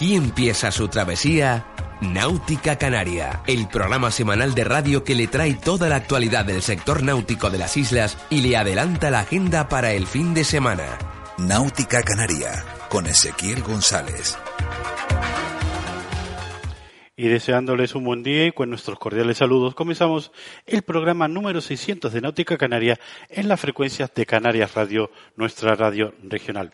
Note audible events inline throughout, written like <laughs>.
Aquí empieza su travesía Náutica Canaria, el programa semanal de radio que le trae toda la actualidad del sector náutico de las islas y le adelanta la agenda para el fin de semana. Náutica Canaria, con Ezequiel González. Y deseándoles un buen día y con nuestros cordiales saludos, comenzamos el programa número 600 de Náutica Canaria en las frecuencias de Canarias Radio, nuestra radio regional.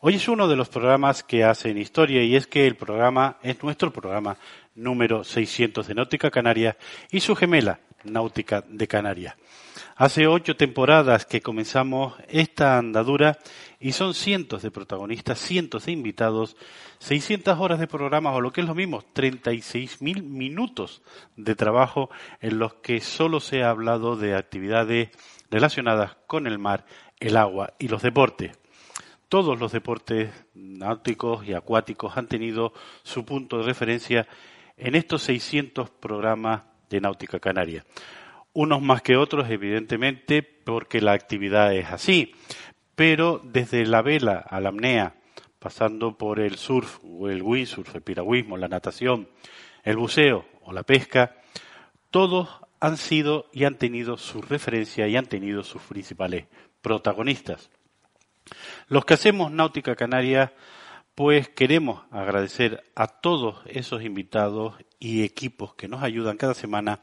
Hoy es uno de los programas que hacen historia y es que el programa es nuestro programa número 600 de Náutica Canaria y su gemela, Náutica de Canarias. Hace ocho temporadas que comenzamos esta andadura y son cientos de protagonistas, cientos de invitados, 600 horas de programas o lo que es lo mismo, 36 mil minutos de trabajo en los que solo se ha hablado de actividades relacionadas con el mar, el agua y los deportes todos los deportes náuticos y acuáticos han tenido su punto de referencia en estos 600 programas de Náutica Canaria. Unos más que otros, evidentemente, porque la actividad es así, pero desde la vela a la apnea, pasando por el surf o el windsurf, el piragüismo, la natación, el buceo o la pesca, todos han sido y han tenido su referencia y han tenido sus principales protagonistas. Los que hacemos Náutica Canaria, pues queremos agradecer a todos esos invitados y equipos que nos ayudan cada semana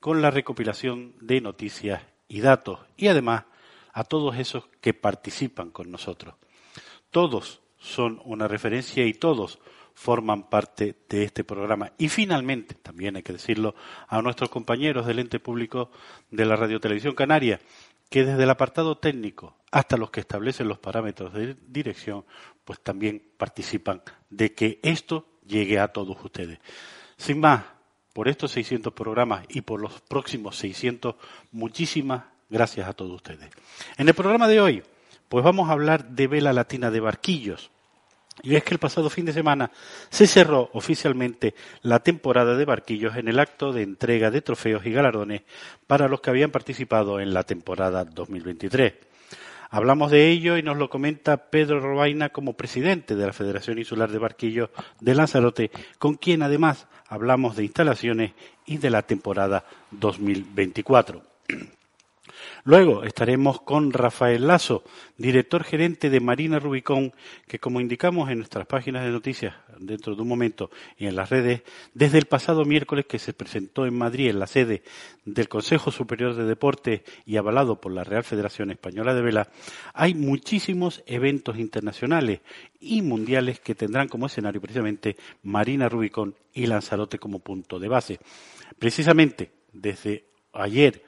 con la recopilación de noticias y datos y además a todos esos que participan con nosotros. Todos son una referencia y todos forman parte de este programa. Y finalmente, también hay que decirlo, a nuestros compañeros del ente público de la Radio Televisión Canaria, que desde el apartado técnico hasta los que establecen los parámetros de dirección, pues también participan de que esto llegue a todos ustedes. Sin más, por estos 600 programas y por los próximos 600, muchísimas gracias a todos ustedes. En el programa de hoy, pues vamos a hablar de Vela Latina de Barquillos. Y es que el pasado fin de semana se cerró oficialmente la temporada de barquillos en el acto de entrega de trofeos y galardones para los que habían participado en la temporada 2023. Hablamos de ello y nos lo comenta Pedro Robaina como presidente de la Federación Insular de Barquillos de Lanzarote, con quien además hablamos de instalaciones y de la temporada 2024. Luego estaremos con Rafael Lazo, director gerente de Marina Rubicón, que como indicamos en nuestras páginas de noticias dentro de un momento y en las redes, desde el pasado miércoles que se presentó en Madrid en la sede del Consejo Superior de Deportes y avalado por la Real Federación Española de Vela, hay muchísimos eventos internacionales y mundiales que tendrán como escenario precisamente Marina Rubicón y Lanzarote como punto de base. Precisamente desde ayer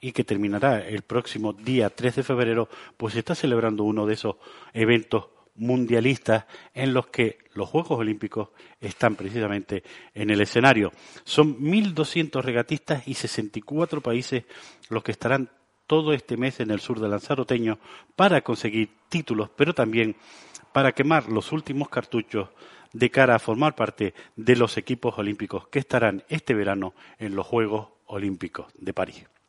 y que terminará el próximo día 3 de febrero, pues se está celebrando uno de esos eventos mundialistas en los que los Juegos Olímpicos están precisamente en el escenario. Son 1.200 regatistas y 64 países los que estarán todo este mes en el sur de Lanzaroteño para conseguir títulos, pero también para quemar los últimos cartuchos de cara a formar parte de los equipos olímpicos que estarán este verano en los Juegos Olímpicos de París.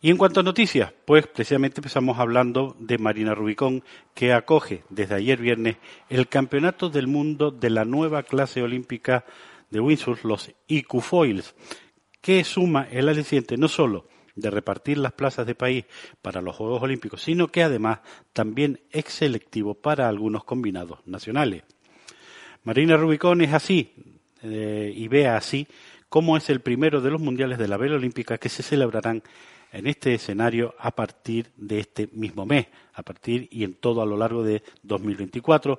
Y en cuanto a noticias, pues precisamente empezamos hablando de Marina Rubicón, que acoge desde ayer viernes el Campeonato del Mundo de la nueva clase olímpica de windsurf, los IQ Foils, que suma el aliciente no solo de repartir las plazas de país para los Juegos Olímpicos, sino que además también es selectivo para algunos combinados nacionales. Marina Rubicón es así, eh, y vea así, cómo es el primero de los mundiales de la vela olímpica que se celebrarán en este escenario a partir de este mismo mes, a partir y en todo a lo largo de 2024,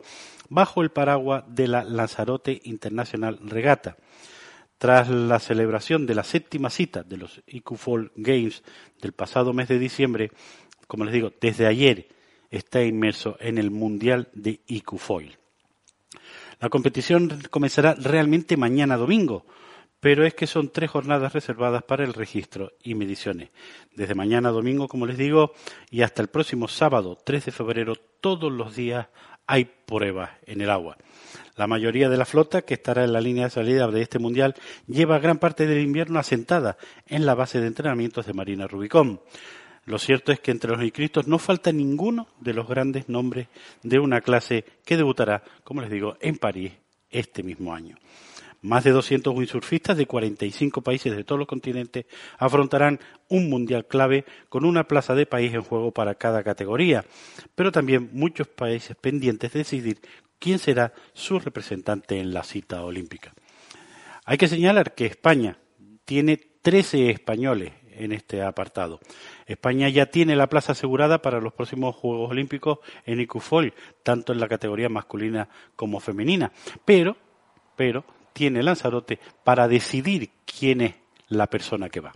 bajo el paraguas de la Lanzarote Internacional Regata. tras la celebración de la séptima cita de los IQ Games del pasado mes de diciembre, como les digo, desde ayer está inmerso en el Mundial de IQ La competición comenzará realmente mañana domingo, pero es que son tres jornadas reservadas para el registro y mediciones. Desde mañana domingo, como les digo, y hasta el próximo sábado, 3 de febrero, todos los días hay pruebas en el agua. La mayoría de la flota que estará en la línea de salida de este mundial lleva gran parte del invierno asentada en la base de entrenamientos de Marina Rubicón. Lo cierto es que entre los inscritos no falta ninguno de los grandes nombres de una clase que debutará, como les digo, en París este mismo año. Más de 200 windsurfistas de 45 países de todos los continentes afrontarán un mundial clave con una plaza de país en juego para cada categoría, pero también muchos países pendientes de decidir quién será su representante en la cita olímpica. Hay que señalar que España tiene 13 españoles en este apartado. España ya tiene la plaza asegurada para los próximos Juegos Olímpicos en ICUFOL, tanto en la categoría masculina como femenina, pero, pero tiene Lanzarote para decidir quién es la persona que va.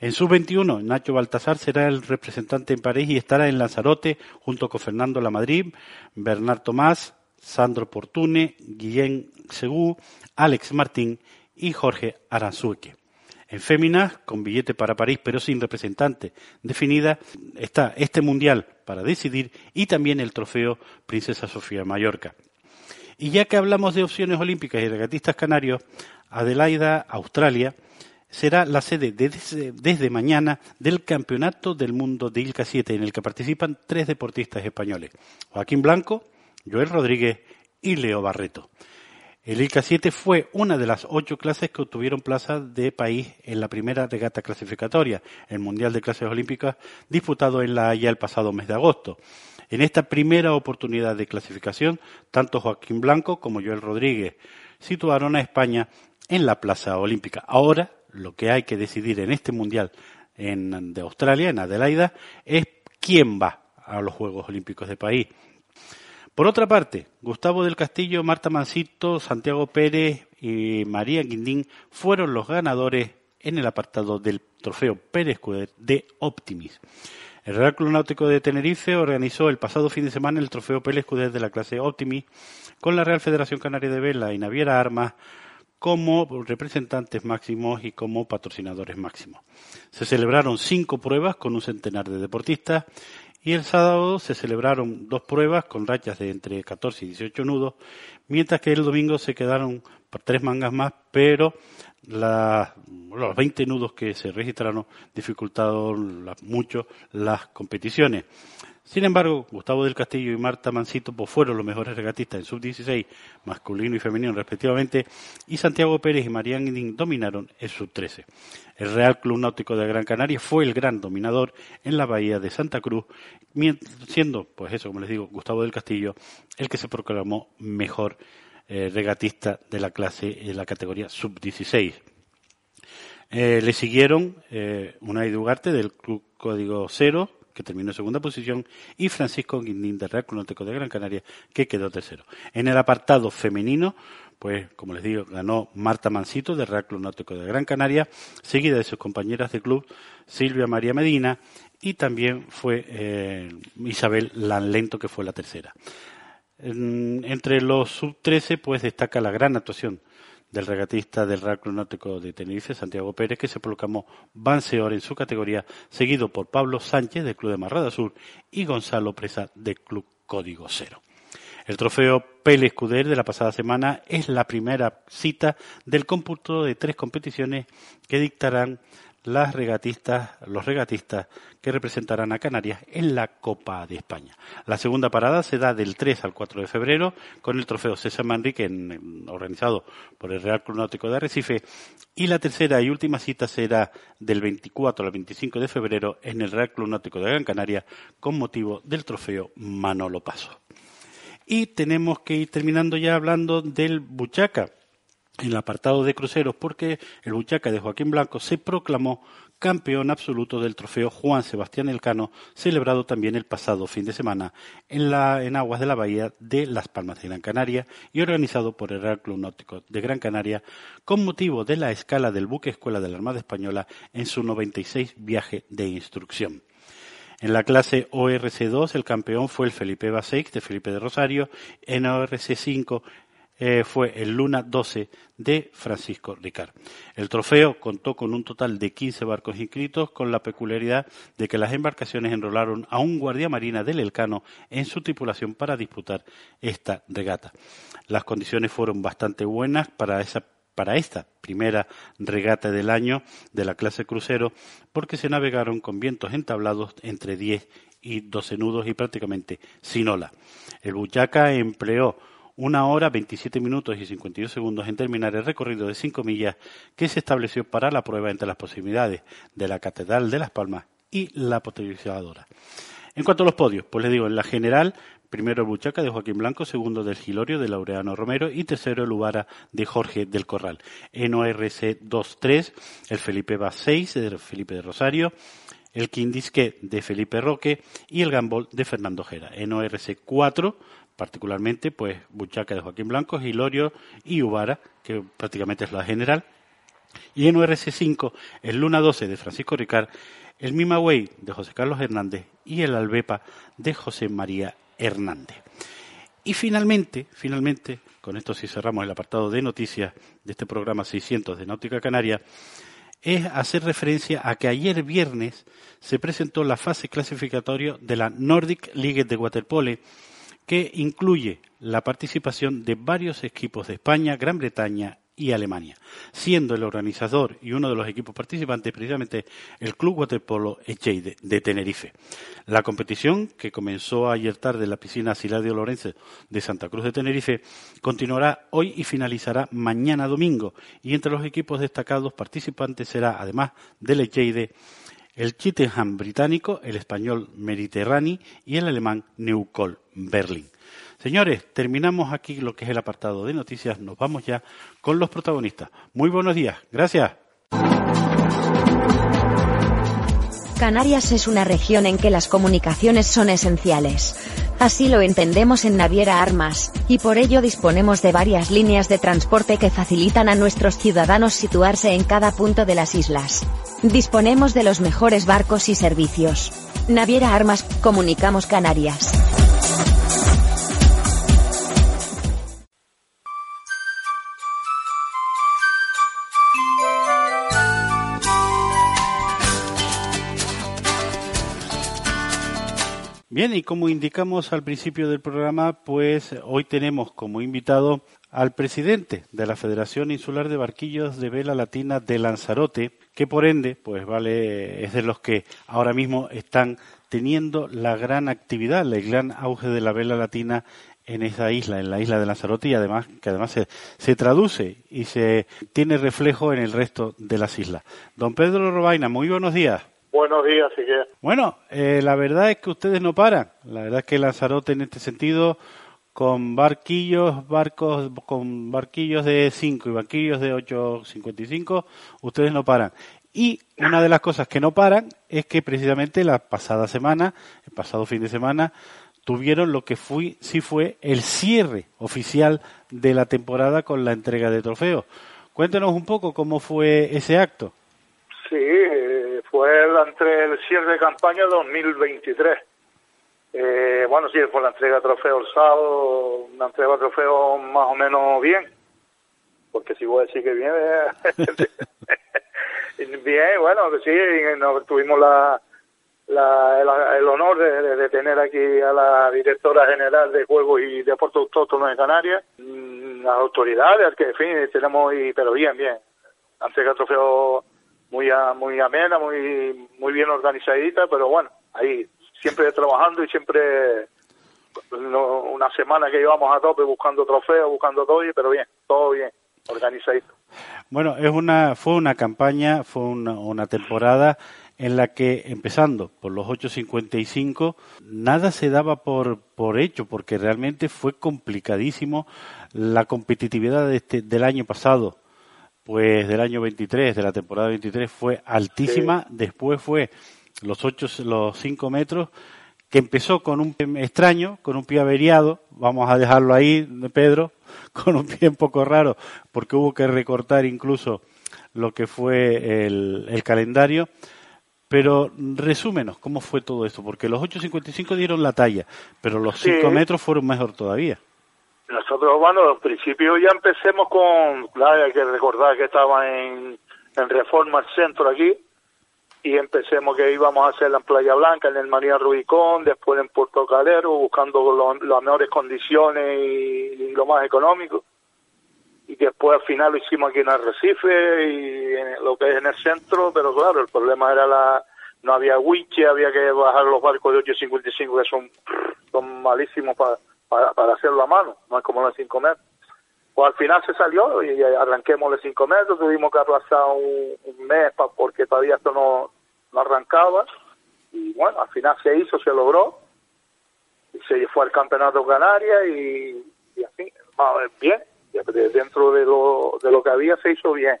En sub-21, Nacho Baltasar será el representante en París y estará en Lanzarote junto con Fernando Lamadrid, Bernard Tomás, Sandro Portune, Guillén Segú, Alex Martín y Jorge Aranzueque. En féminas, con billete para París pero sin representante definida, está este mundial para decidir y también el trofeo Princesa Sofía Mallorca. Y ya que hablamos de opciones olímpicas y regatistas canarios, Adelaida, Australia, será la sede desde, mañana del Campeonato del Mundo de Ilka 7, en el que participan tres deportistas españoles. Joaquín Blanco, Joel Rodríguez y Leo Barreto. El ILCA 7 fue una de las ocho clases que obtuvieron plaza de país en la primera regata clasificatoria, el Mundial de Clases Olímpicas, disputado en La Haya el pasado mes de agosto. En esta primera oportunidad de clasificación, tanto Joaquín Blanco como Joel Rodríguez situaron a España en la plaza olímpica. Ahora, lo que hay que decidir en este Mundial de Australia, en Adelaida, es quién va a los Juegos Olímpicos de país. Por otra parte, Gustavo del Castillo, Marta Mancito, Santiago Pérez y María Guindín fueron los ganadores en el apartado del trofeo Pérez de Optimis. El Real Club Náutico de Tenerife organizó el pasado fin de semana el trofeo Pérez de la clase Optimis con la Real Federación Canaria de Vela y Naviera Armas como representantes máximos y como patrocinadores máximos. Se celebraron cinco pruebas con un centenar de deportistas y el sábado se celebraron dos pruebas con rachas de entre 14 y 18 nudos, mientras que el domingo se quedaron tres mangas más, pero los 20 nudos que se registraron dificultaron mucho las competiciones. Sin embargo, Gustavo del Castillo y Marta Mancito pues, fueron los mejores regatistas en sub-16, masculino y femenino respectivamente, y Santiago Pérez y Guindín dominaron en sub-13. El Real Club Náutico de Gran Canaria fue el gran dominador en la bahía de Santa Cruz, siendo, pues eso, como les digo, Gustavo del Castillo el que se proclamó mejor eh, regatista de la clase de la categoría sub-16. Eh, le siguieron eh, Unai Dugarte del Club Código Cero, que terminó en segunda posición, y Francisco Guindín del Real Club de Gran Canaria, que quedó tercero. En el apartado femenino, pues como les digo, ganó Marta Mancito del Real Club Náutico de Gran Canaria, seguida de sus compañeras de club Silvia María Medina y también fue eh, Isabel Lanlento, que fue la tercera. Entre los sub-13, pues destaca la gran actuación del regatista del Real Club de Tenerife, Santiago Pérez, que se proclamó Banseor en su categoría, seguido por Pablo Sánchez del Club de Marrada Sur y Gonzalo Presa del Club Código Cero. El trofeo Pele Escuder de la pasada semana es la primera cita del cómputo de tres competiciones que dictarán las regatistas, los regatistas que representarán a Canarias en la Copa de España. La segunda parada se da del 3 al 4 de febrero con el trofeo César Manrique organizado por el Real Club Náutico de Arrecife y la tercera y última cita será del 24 al 25 de febrero en el Real Club Náutico de Gran Canaria con motivo del trofeo Manolo Paso. Y tenemos que ir terminando ya hablando del Buchaca en el apartado de cruceros porque el Buchaca de Joaquín Blanco se proclamó campeón absoluto del trofeo Juan Sebastián Elcano, celebrado también el pasado fin de semana en, la, en aguas de la bahía de Las Palmas de Gran Canaria y organizado por el Real Club Náutico de Gran Canaria con motivo de la escala del buque Escuela de la Armada Española en su 96 viaje de instrucción. En la clase ORC2 el campeón fue el Felipe Baseix de Felipe de Rosario, en ORC5 eh, fue el Luna 12 de Francisco Ricard. El trofeo contó con un total de 15 barcos inscritos, con la peculiaridad de que las embarcaciones enrolaron a un guardia marina del Elcano en su tripulación para disputar esta regata. Las condiciones fueron bastante buenas para esa para esta primera regata del año de la clase crucero, porque se navegaron con vientos entablados entre 10 y 12 nudos y prácticamente sin ola. El Buchaca empleó una hora, 27 minutos y 52 segundos en terminar el recorrido de 5 millas que se estableció para la prueba entre las posibilidades de la Catedral de Las Palmas y la potabilizadora. En cuanto a los podios, pues les digo, en la general, primero el Buchaca de Joaquín Blanco, segundo del Gilorio de Laureano Romero y tercero el Ubara de Jorge del Corral. En ORC 2-3, el Felipe Va 6 de Felipe de Rosario, el Quindisque de Felipe Roque y el Gambol de Fernando Jera. En ORC 4, particularmente pues Buchaca de Joaquín Blanco, Gilorio y Ubara, que prácticamente es la general. Y en URC5, el Luna 12 de Francisco Ricard, el Mimaway de José Carlos Hernández y el Albepa de José María Hernández. Y finalmente, finalmente, con esto sí cerramos el apartado de noticias de este programa 600 de Náutica Canaria, es hacer referencia a que ayer viernes se presentó la fase clasificatoria de la Nordic League de Waterpolo que incluye la participación de varios equipos de España, Gran Bretaña y Alemania, siendo el organizador y uno de los equipos participantes precisamente el Club Waterpolo Echeide de Tenerife. La competición, que comenzó ayer tarde en la piscina Siladio Lorenzo de Santa Cruz de Tenerife, continuará hoy y finalizará mañana domingo, y entre los equipos destacados participantes será, además del Echeide, el Chittenham británico, el español Mediterráneo y el alemán Neukoll Berlin. Señores, terminamos aquí lo que es el apartado de noticias. Nos vamos ya con los protagonistas. Muy buenos días. Gracias. Canarias es una región en que las comunicaciones son esenciales. Así lo entendemos en Naviera Armas, y por ello disponemos de varias líneas de transporte que facilitan a nuestros ciudadanos situarse en cada punto de las islas. Disponemos de los mejores barcos y servicios. Naviera Armas, comunicamos Canarias. Bien, y como indicamos al principio del programa, pues hoy tenemos como invitado al presidente de la Federación Insular de Barquillos de Vela Latina de Lanzarote, que por ende, pues vale, es de los que ahora mismo están teniendo la gran actividad, el gran auge de la vela latina en esa isla, en la isla de Lanzarote, y además que además se, se, traduce y se tiene reflejo en el resto de las islas. Don Pedro Robaina, muy buenos días. Buenos días, que. Bueno, eh, la verdad es que ustedes no paran. La verdad es que Lanzarote en este sentido, con barquillos, barcos, con barquillos de 5 y barquillos de 8.55, ustedes no paran. Y una de las cosas que no paran es que precisamente la pasada semana, el pasado fin de semana, tuvieron lo que fue, sí fue el cierre oficial de la temporada con la entrega de trofeos. Cuéntenos un poco cómo fue ese acto. Sí, fue entre el cierre de campaña 2023. Eh, bueno, sí, fue la entrega de trofeo el sábado, una entrega de trofeo más o menos bien, porque si voy a decir que bien, <laughs> bien, bueno, sí, tuvimos la, la, el, honor de, tener aquí a la directora general de Juegos y Deportes Autóctonos de Canarias, mm, las autoridades, que en fin, tenemos, y, pero bien, bien, la entrega trofeo muy muy amena, muy muy bien organizadita, pero bueno, ahí siempre trabajando y siempre una semana que llevamos a tope buscando trofeos, buscando todo, pero bien, todo bien, organizadito. Bueno, es una, fue una campaña, fue una, una temporada en la que, empezando por los 8.55, nada se daba por, por hecho, porque realmente fue complicadísimo la competitividad de este, del año pasado. Pues del año 23, de la temporada 23, fue altísima. Después fue los 8, los 5 metros, que empezó con un pie extraño, con un pie averiado, vamos a dejarlo ahí, Pedro, <laughs> con un pie un poco raro, porque hubo que recortar incluso lo que fue el, el calendario. Pero resúmenos, ¿cómo fue todo esto? Porque los 8.55 dieron la talla, pero los 5 Sí. metros fueron mejor todavía. Nosotros, bueno, al principio ya empecemos con, claro, hay que recordar que estaba en, en Reforma el centro aquí, y empecemos que íbamos a hacerla en Playa Blanca, en el María Rubicón, después en Puerto Calero, buscando lo- las mejores condiciones y, lo más económico. Y después al final lo hicimos aquí en Arrecife y en lo que es en el centro, pero claro, el problema era la, no había wiche, había que bajar los barcos de 8.55 que son, son malísimos para, para, para hacerlo a mano, no es como los 5 metros. Pues al final se salió y arranquemos los 5 metros, tuvimos que aplazar un, un mes pa- porque todavía esto no, no arrancaba. Y bueno, al final se hizo, se logró. Y se fue al Campeonato Canarias y, así, bien, de- dentro de lo, de lo que había se hizo bien.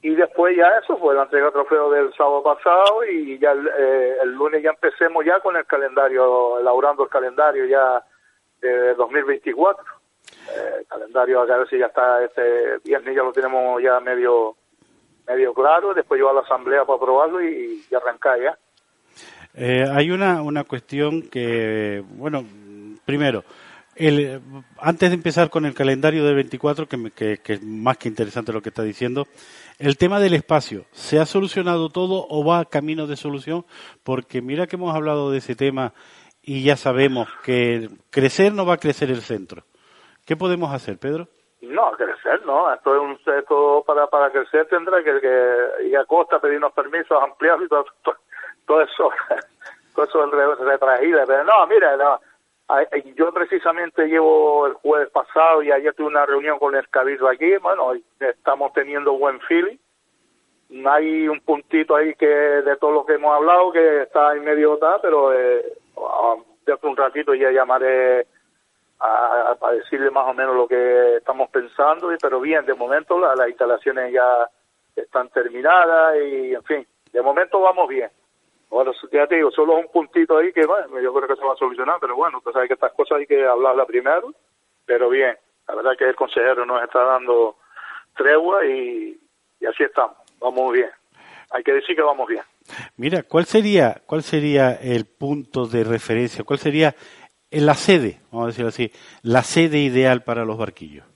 Y después ya eso fue la entrega de trofeo del sábado pasado y ya el, eh, el lunes ya empecemos ya con el calendario, elaborando el calendario ya de 2024. Eh, el calendario a ver si ya está este viernes ya lo tenemos ya medio medio claro, después yo a la asamblea para aprobarlo y, y arrancar ya. Eh, hay una, una cuestión que, bueno, primero, el, antes de empezar con el calendario del 24, que, me- que, que es más que interesante lo que está diciendo, el tema del espacio, ¿se ha solucionado todo o va camino de solución? Porque mira que hemos hablado de ese tema y ya sabemos que crecer no va a crecer el centro. ¿Qué podemos hacer, Pedro? No, crecer, no. Esto es un para para crecer tendrá que, que ir a costa, pedir unos permisos ampliados y todo, todo, todo eso, <laughs> todo eso es re- retraíble. Pero no, mira, no. Yo precisamente llevo el jueves pasado y ayer tuve una reunión con el cabildo aquí. Bueno, estamos teniendo buen feeling. Hay un puntito ahí que de todo lo que hemos hablado que está en medio pero eh, ah, de un ratito ya llamaré a, decirle más o menos lo que estamos pensando, pero bien, de momento la- las instalaciones ya están terminadas y, en fin, de momento vamos bien. Ahora, ya te digo, solo un puntito ahí que, bueno, yo creo que se va a solucionar, pero bueno, tú sabes que estas cosas hay que hablarlas primero, pero bien, la verdad que el consejero nos está dando tregua y, así estamos, vamos bien. Hay que decir que vamos bien. Mira, ¿cuál sería, cuál sería el punto de referencia? ¿Cuál sería la sede, vamos a decirlo así, la sede ideal para los barquillos?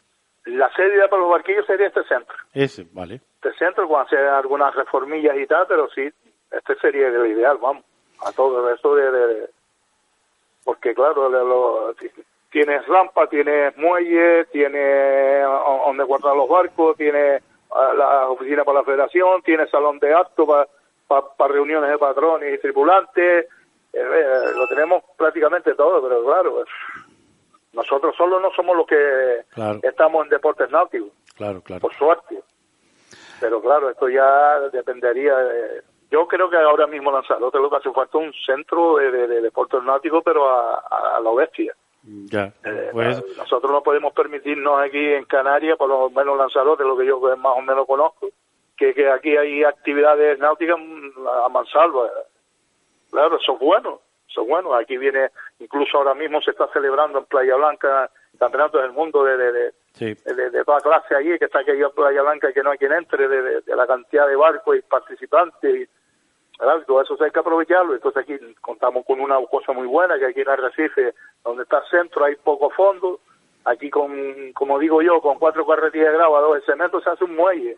La sede ideal para los barquillos sería este centro. Ese, vale. este centro con hacer algunas reformillas y tal, pero sí, este sería lo ideal, vamos, a todo eso de, de- de- porque claro, de lo- tienes rampa, tienes muelle, tienes donde guardar los barcos, tienes ah, la oficina para la federación, tienes salón de acto para reuniones de patrones y tripulantes, eh, eh, lo tenemos prácticamente todo, pero claro, pues, nosotros solo no somos los que Claro. estamos en deportes náuticos, Claro, claro. por suerte. Pero claro, esto ya dependería de... Yo creo que ahora mismo Lanzarote lo que hace falta un centro de, de, de deportes náuticos, pero a, a, a la bestia. Ya, Eh, pues Nosotros no podemos permitirnos aquí en Canarias, por lo menos Lanzarote, lo que yo más o menos conozco, que, que aquí hay actividades náuticas mm, a mansalva. Claro, eso es bueno, eso es bueno. Aquí viene, incluso ahora mismo se está celebrando en Playa Blanca campeonatos del mundo de, de, de, sí. de, de toda clase allí, que está aquello en Playa Blanca y que no hay quien entre, de, la cantidad de barcos y participantes. Y, ¿verdad? Y todo eso hay que aprovecharlo. Entonces aquí contamos con una cosa muy buena, que aquí en Arrecife, donde está el centro, hay poco fondo. Aquí, con, como digo yo, con cuatro carretillas de grava, dos de cemento, se hace un muelle.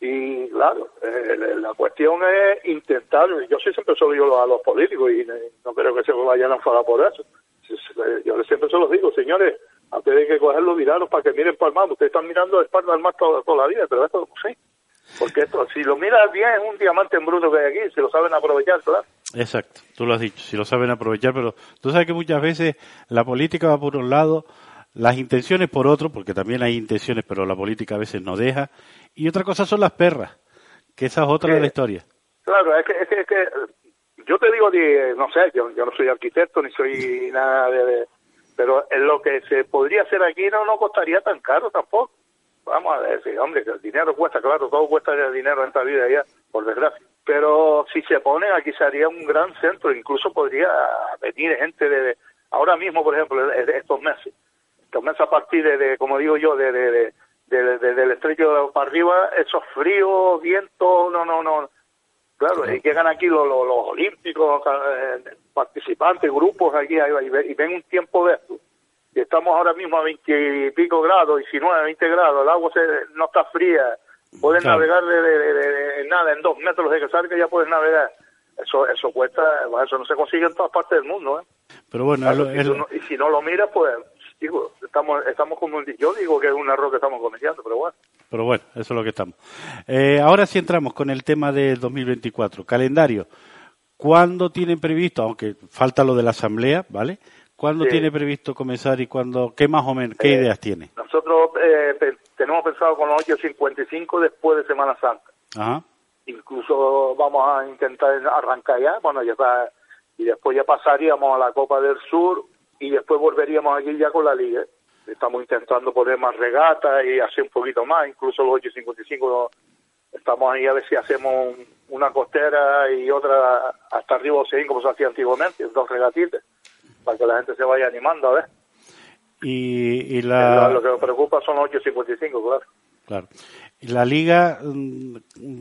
Y claro, eh, la- cuestión es intentar, yo sí siempre se lo digo a los políticos y no- creo que se vayan a enfadar por eso. Yo siempre se los digo, señores, antes de que cogerlo, miraros para que miren para el mar. Ustedes están mirando de espalda al mar toda, toda la vida, pero esto sí. Porque esto, si lo miras bien, es un diamante en bruto que hay aquí, si lo saben aprovechar, claro. Exacto, tú lo has dicho, si lo saben aprovechar, pero tú sabes que muchas veces la política va por un lado las intenciones por otro, porque también hay intenciones, pero la política a veces no deja, y otra cosa son las perras, que esa es otra de la historia. Claro, es que, es que, es que yo te digo, no sé, yo, yo no soy arquitecto ni soy <laughs> nada de, pero en lo que se podría hacer aquí no no costaría tan caro tampoco. Vamos a decir, hombre, que el dinero cuesta, claro, todo cuesta dinero en esta vida ya, por desgracia. Pero si se pone, aquí se haría un gran centro, incluso podría venir gente de, ahora mismo, por ejemplo, estos meses, meses a partir de, como digo yo, de, de, de, del estrecho para arriba, esos fríos, vientos, no, no, no, Claro, y llegan aquí los, los, olímpicos, eh, participantes, grupos aquí, y ven un tiempo de esto. Y estamos ahora mismo a 20 y pico grados, 19, 20 grados, el agua se, no está fría, puedes navegar de, nada, en dos metros de que salga ya puedes navegar. Eso eso cuesta, eso no se consigue en todas partes del mundo. ¿eh? Pero bueno, y si no lo miras, pues digo, estamos, estamos como, yo digo que es un error que estamos cometiendo, pero bueno. Pero bueno, eso es lo que estamos. Eh, ahora sí entramos con el tema de 2024. Calendario. ¿Cuándo tienen previsto, aunque falta lo de la asamblea, ¿vale? ¿Cuándo tiene previsto comenzar y cuándo, qué más o menos, qué eh, ideas tiene? Nosotros eh, tenemos pensado con los 8.55 después de Semana Santa. Ajá. Incluso vamos a intentar arrancar ya, bueno, ya está, y después ya pasaríamos a la Copa del Sur y después volveríamos aquí ya con la Liga. Estamos intentando poner más regatas y hacer un poquito más, incluso los 8.55 estamos ahí a ver si hacemos una costera y otra hasta arriba o como se hacía antiguamente, dos regatitas, para que la gente se vaya animando a ver. Y, la... Lo que nos preocupa son los 8.55, claro. Claro. Y la liga, mm,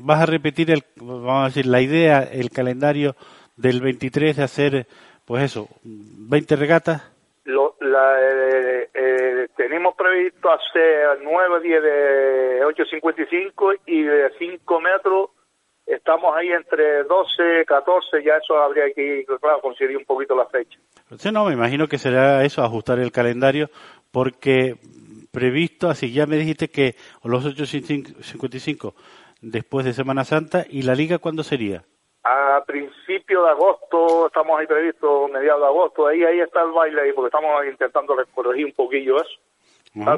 vas a repetir, el, vamos a decir, la idea, el calendario del 23 de hacer, pues eso, 20 regatas. Lo, la, eh, eh, tenemos previsto hacer 9 10 de 8.55 y de 5 metros estamos ahí entre 12, 14, ya eso habría que, claro, conseguir un poquito la fecha. Sí, no, me imagino que será eso, ajustar el calendario, porque previsto, así ya me dijiste que los 8.55 después de Semana Santa, ¿y la liga cuándo sería? A principios de agosto, estamos ahí previsto, mediados de agosto, ahí ahí está el baile ahí, porque estamos intentando corregir un poquillo eso.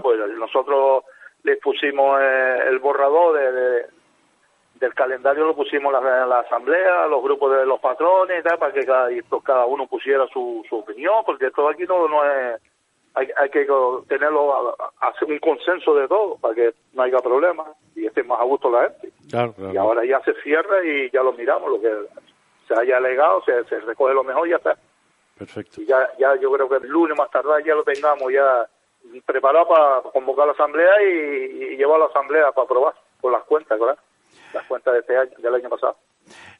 Pues nosotros les pusimos eh, el borrador de, del calendario, lo pusimos en la, asamblea, los grupos de los patrones, para que cada, cada uno pusiera su, su opinión, porque todo aquí todo no es hay, hay que tenerlo, hacer un consenso de todo para que no haya problema y esté más a gusto la gente. Y ahora ya se cierra y ya lo miramos, lo que se haya alegado, se, se recoge lo mejor y ya está. Perfecto. Y ya, ya yo creo que el lunes más tarde ya lo tengamos ya preparado para convocar la asamblea y, llevar a la asamblea para aprobar con las cuentas, ¿verdad? Las cuentas de este año, del año pasado.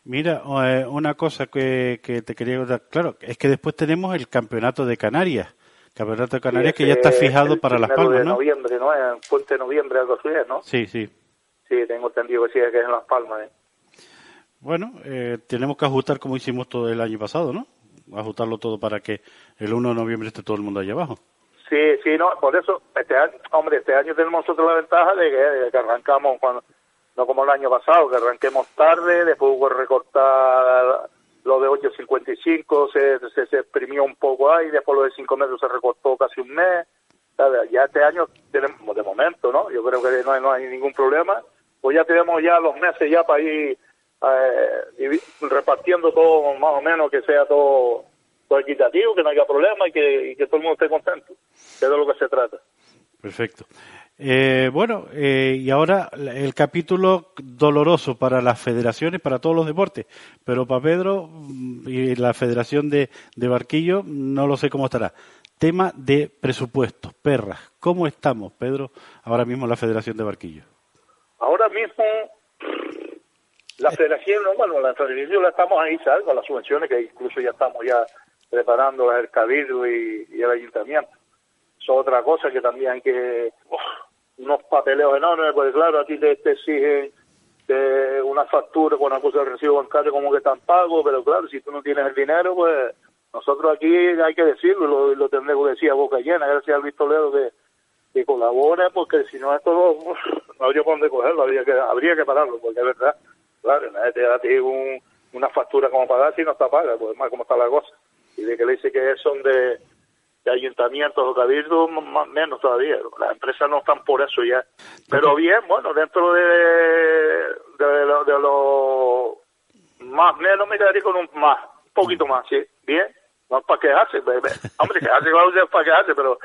Mira, eh, una cosa que, que te quería contar, claro, es que después tenemos el campeonato de Canarias Campeonato de Canarias que ya está fijado para Las Palmas, de noviembre, ¿no? En Puente de Noviembre, algo así, ¿no? Sí, sí. Sí, tengo entendido que sí, que es en Las Palmas, ¿eh? Bueno, eh, tenemos que ajustar como hicimos todo el año pasado, ¿no? Ajustarlo todo para que el 1 de noviembre esté todo el mundo allá abajo. Sí, sí, no, por eso, este año, hombre, este año tenemos nosotros la ventaja de que, arrancamos cuando, no como el año pasado, que arranquemos tarde, después hubo que recortar lo de 8.55 se, se, se exprimió un poco ahí, después lo de 5 metros se recortó casi un mes. Ya este año tenemos, de momento, ¿no? Yo creo que no hay, no hay ningún problema. Pues ya tenemos ya los meses ya para ir eh, repartiendo todo más o menos, que sea todo, todo equitativo, que no haya problema y que, y que todo el mundo esté contento. Que es de lo que se trata. Perfecto. Eh, bueno, eh, y ahora el capítulo doloroso para las federaciones, para todos los deportes, pero para Pedro mm, y la Federación de, Barquillo no lo sé cómo estará. Tema de presupuestos, perras. ¿Cómo estamos, Pedro, ahora mismo en la Federación de Barquillo? Ahora mismo la Federación, bueno, la Federación la estamos ahí, ¿sabes? Con las subvenciones que incluso ya estamos ya preparando el Cabildo y, el Ayuntamiento. Eso es otra cosa que también hay que unos papeleos enormes, porque claro, a ti te, exigen de una factura con una cosa de recibo bancario como que están pagos, pero claro, si tú no tienes el dinero, pues nosotros aquí hay que decirlo, lo, lo tendremos que decir a boca llena, gracias al Vistoledo que, que colabora, porque si no esto no, <laughs> no habría dónde cogerlo, habría que, habría que pararlo, porque es verdad, claro, nadie te da un, una factura como pagar si no está paga, pues más como está la cosa. Y de que le dice que son de de ayuntamientos o cabildos, más menos todavía. Las empresas no están por eso ya. Pero bien, bueno, dentro de, de, lo, de lo más, menos me quedaría con un más, un poquito más, sí, bien. No para quejarse, hombre, quejarse claro es para quejarse, pero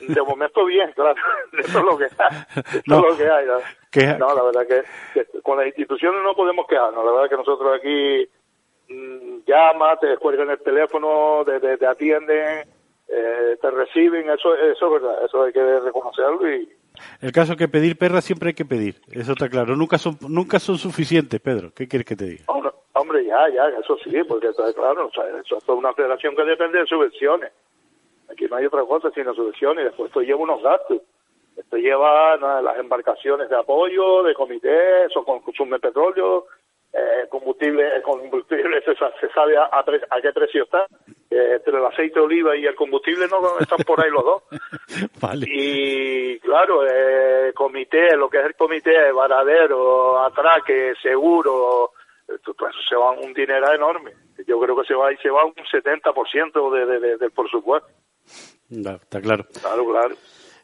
de momento bien, claro, <laughs> eso es lo que hay, eso No. es lo que hay. ¿no? No, la verdad que, que con las instituciones no podemos quejarnos, la verdad que nosotros aquí mm, llama, te cuelgan el teléfono, te, te, te atienden, eh, te reciben, eso, eso es verdad, eso hay que reconocerlo y El caso es que pedir perras siempre hay que pedir, eso está claro. Nunca son, nunca son suficientes, Pedro. ¿Qué quieres que te diga? hombre, hombre, ya, ya, eso sí, porque está claro, o sea, eso es una federación que depende de subvenciones. Aquí no hay otra cosa sino subvenciones, después esto lleva unos gastos. Esto lleva las embarcaciones de apoyo, de comité, eso consume petróleo, eh, combustible, el combustible se, sa- se sabe a, a, pre- a qué precio está. Eh, entre el aceite de oliva y el combustible no están por ahí los dos. <laughs> Vale. Y claro, eh, comité, lo que es el comité, varadero, atraque, seguro, eh, todo eso se va un dinero enorme. Yo creo que se va y se va un 70% de, de, de- del presupuesto. Está claro. Claro, claro.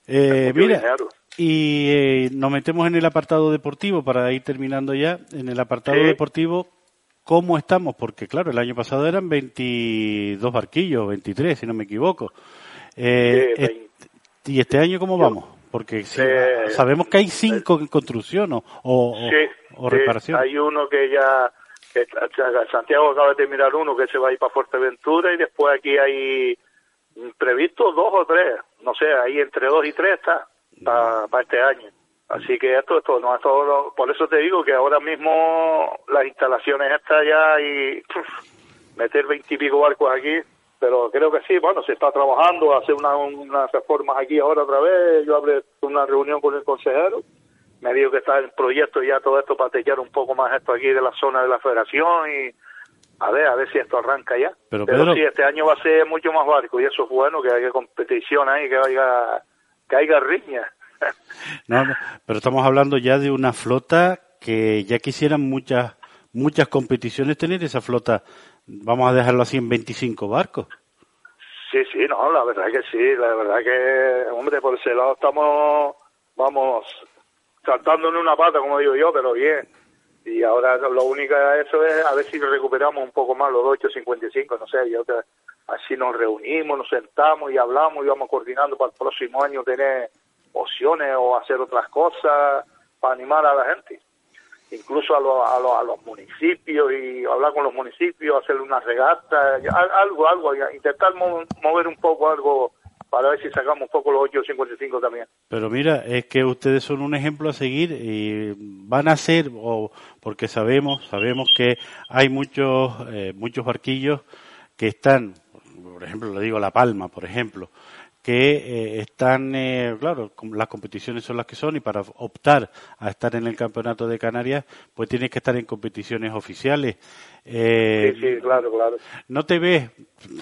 Eh, mira, dinero. Y eh, nos metemos en el apartado deportivo para ir terminando ya. En el apartado Sí. deportivo, ¿cómo estamos? Porque claro, el año pasado eran 22 barquillos, 23, si no me equivoco. Eh, Sí, est- vein- ¿Y este año cómo vamos? Porque si- Eh, sabemos que hay cinco en construcción o, o, Sí, o reparación. Hay uno que ya, que Santiago acaba de terminar uno que se va a ir para Fuerteventura y después aquí hay mm, previsto dos o tres, no sé, ahí entre dos y tres está para, este año. Así que esto, esto, no, esto, no- por eso te digo que ahora mismo las instalaciones están ya y puf, meter veintipico barcos aquí, pero creo que sí, bueno, se está trabajando, hacer una, unas reformas aquí ahora otra vez, yo hablé una reunión con el consejero, me dijo que está en proyecto ya todo esto para techar un poco más esto aquí de la zona de la federación y a ver, a ver si esto arranca ya. Pero, Pedro- sí, este año va a ser mucho más barco y eso es bueno, que haya competición ahí, que haya, que haya riña. No, pero estamos hablando ya de una flota que ya quisieran muchas muchas competiciones tener esa flota. Vamos a dejarlo así en 25 barcos. Sí, sí, no, la verdad que sí, la verdad que, hombre, por ese lado estamos, vamos, saltando en una pata, como digo yo, pero bien. Y ahora lo único de eso es a ver si recuperamos un poco más los 8.55, no sé, yo que así nos reunimos, nos sentamos y hablamos y vamos coordinando para el próximo año tener opciones o hacer otras cosas para animar a la gente incluso a, los a, los a los municipios y hablar con los municipios, hacer una regata, al- algo, algo, intentar mo- mover un poco algo para ver si sacamos un poco los 8.55 también. Pero mira, es que ustedes son un ejemplo a seguir y van a ser, o porque sabemos, sabemos que hay muchos, eh, muchos barquillos que están, por ejemplo, le digo La Palma, por ejemplo, que eh, están, eh, claro, las competiciones son las que son y para optar a estar en el campeonato de Canarias, pues tienes que estar en competiciones oficiales. Eh, Sí, sí, claro, claro. ¿No te ves,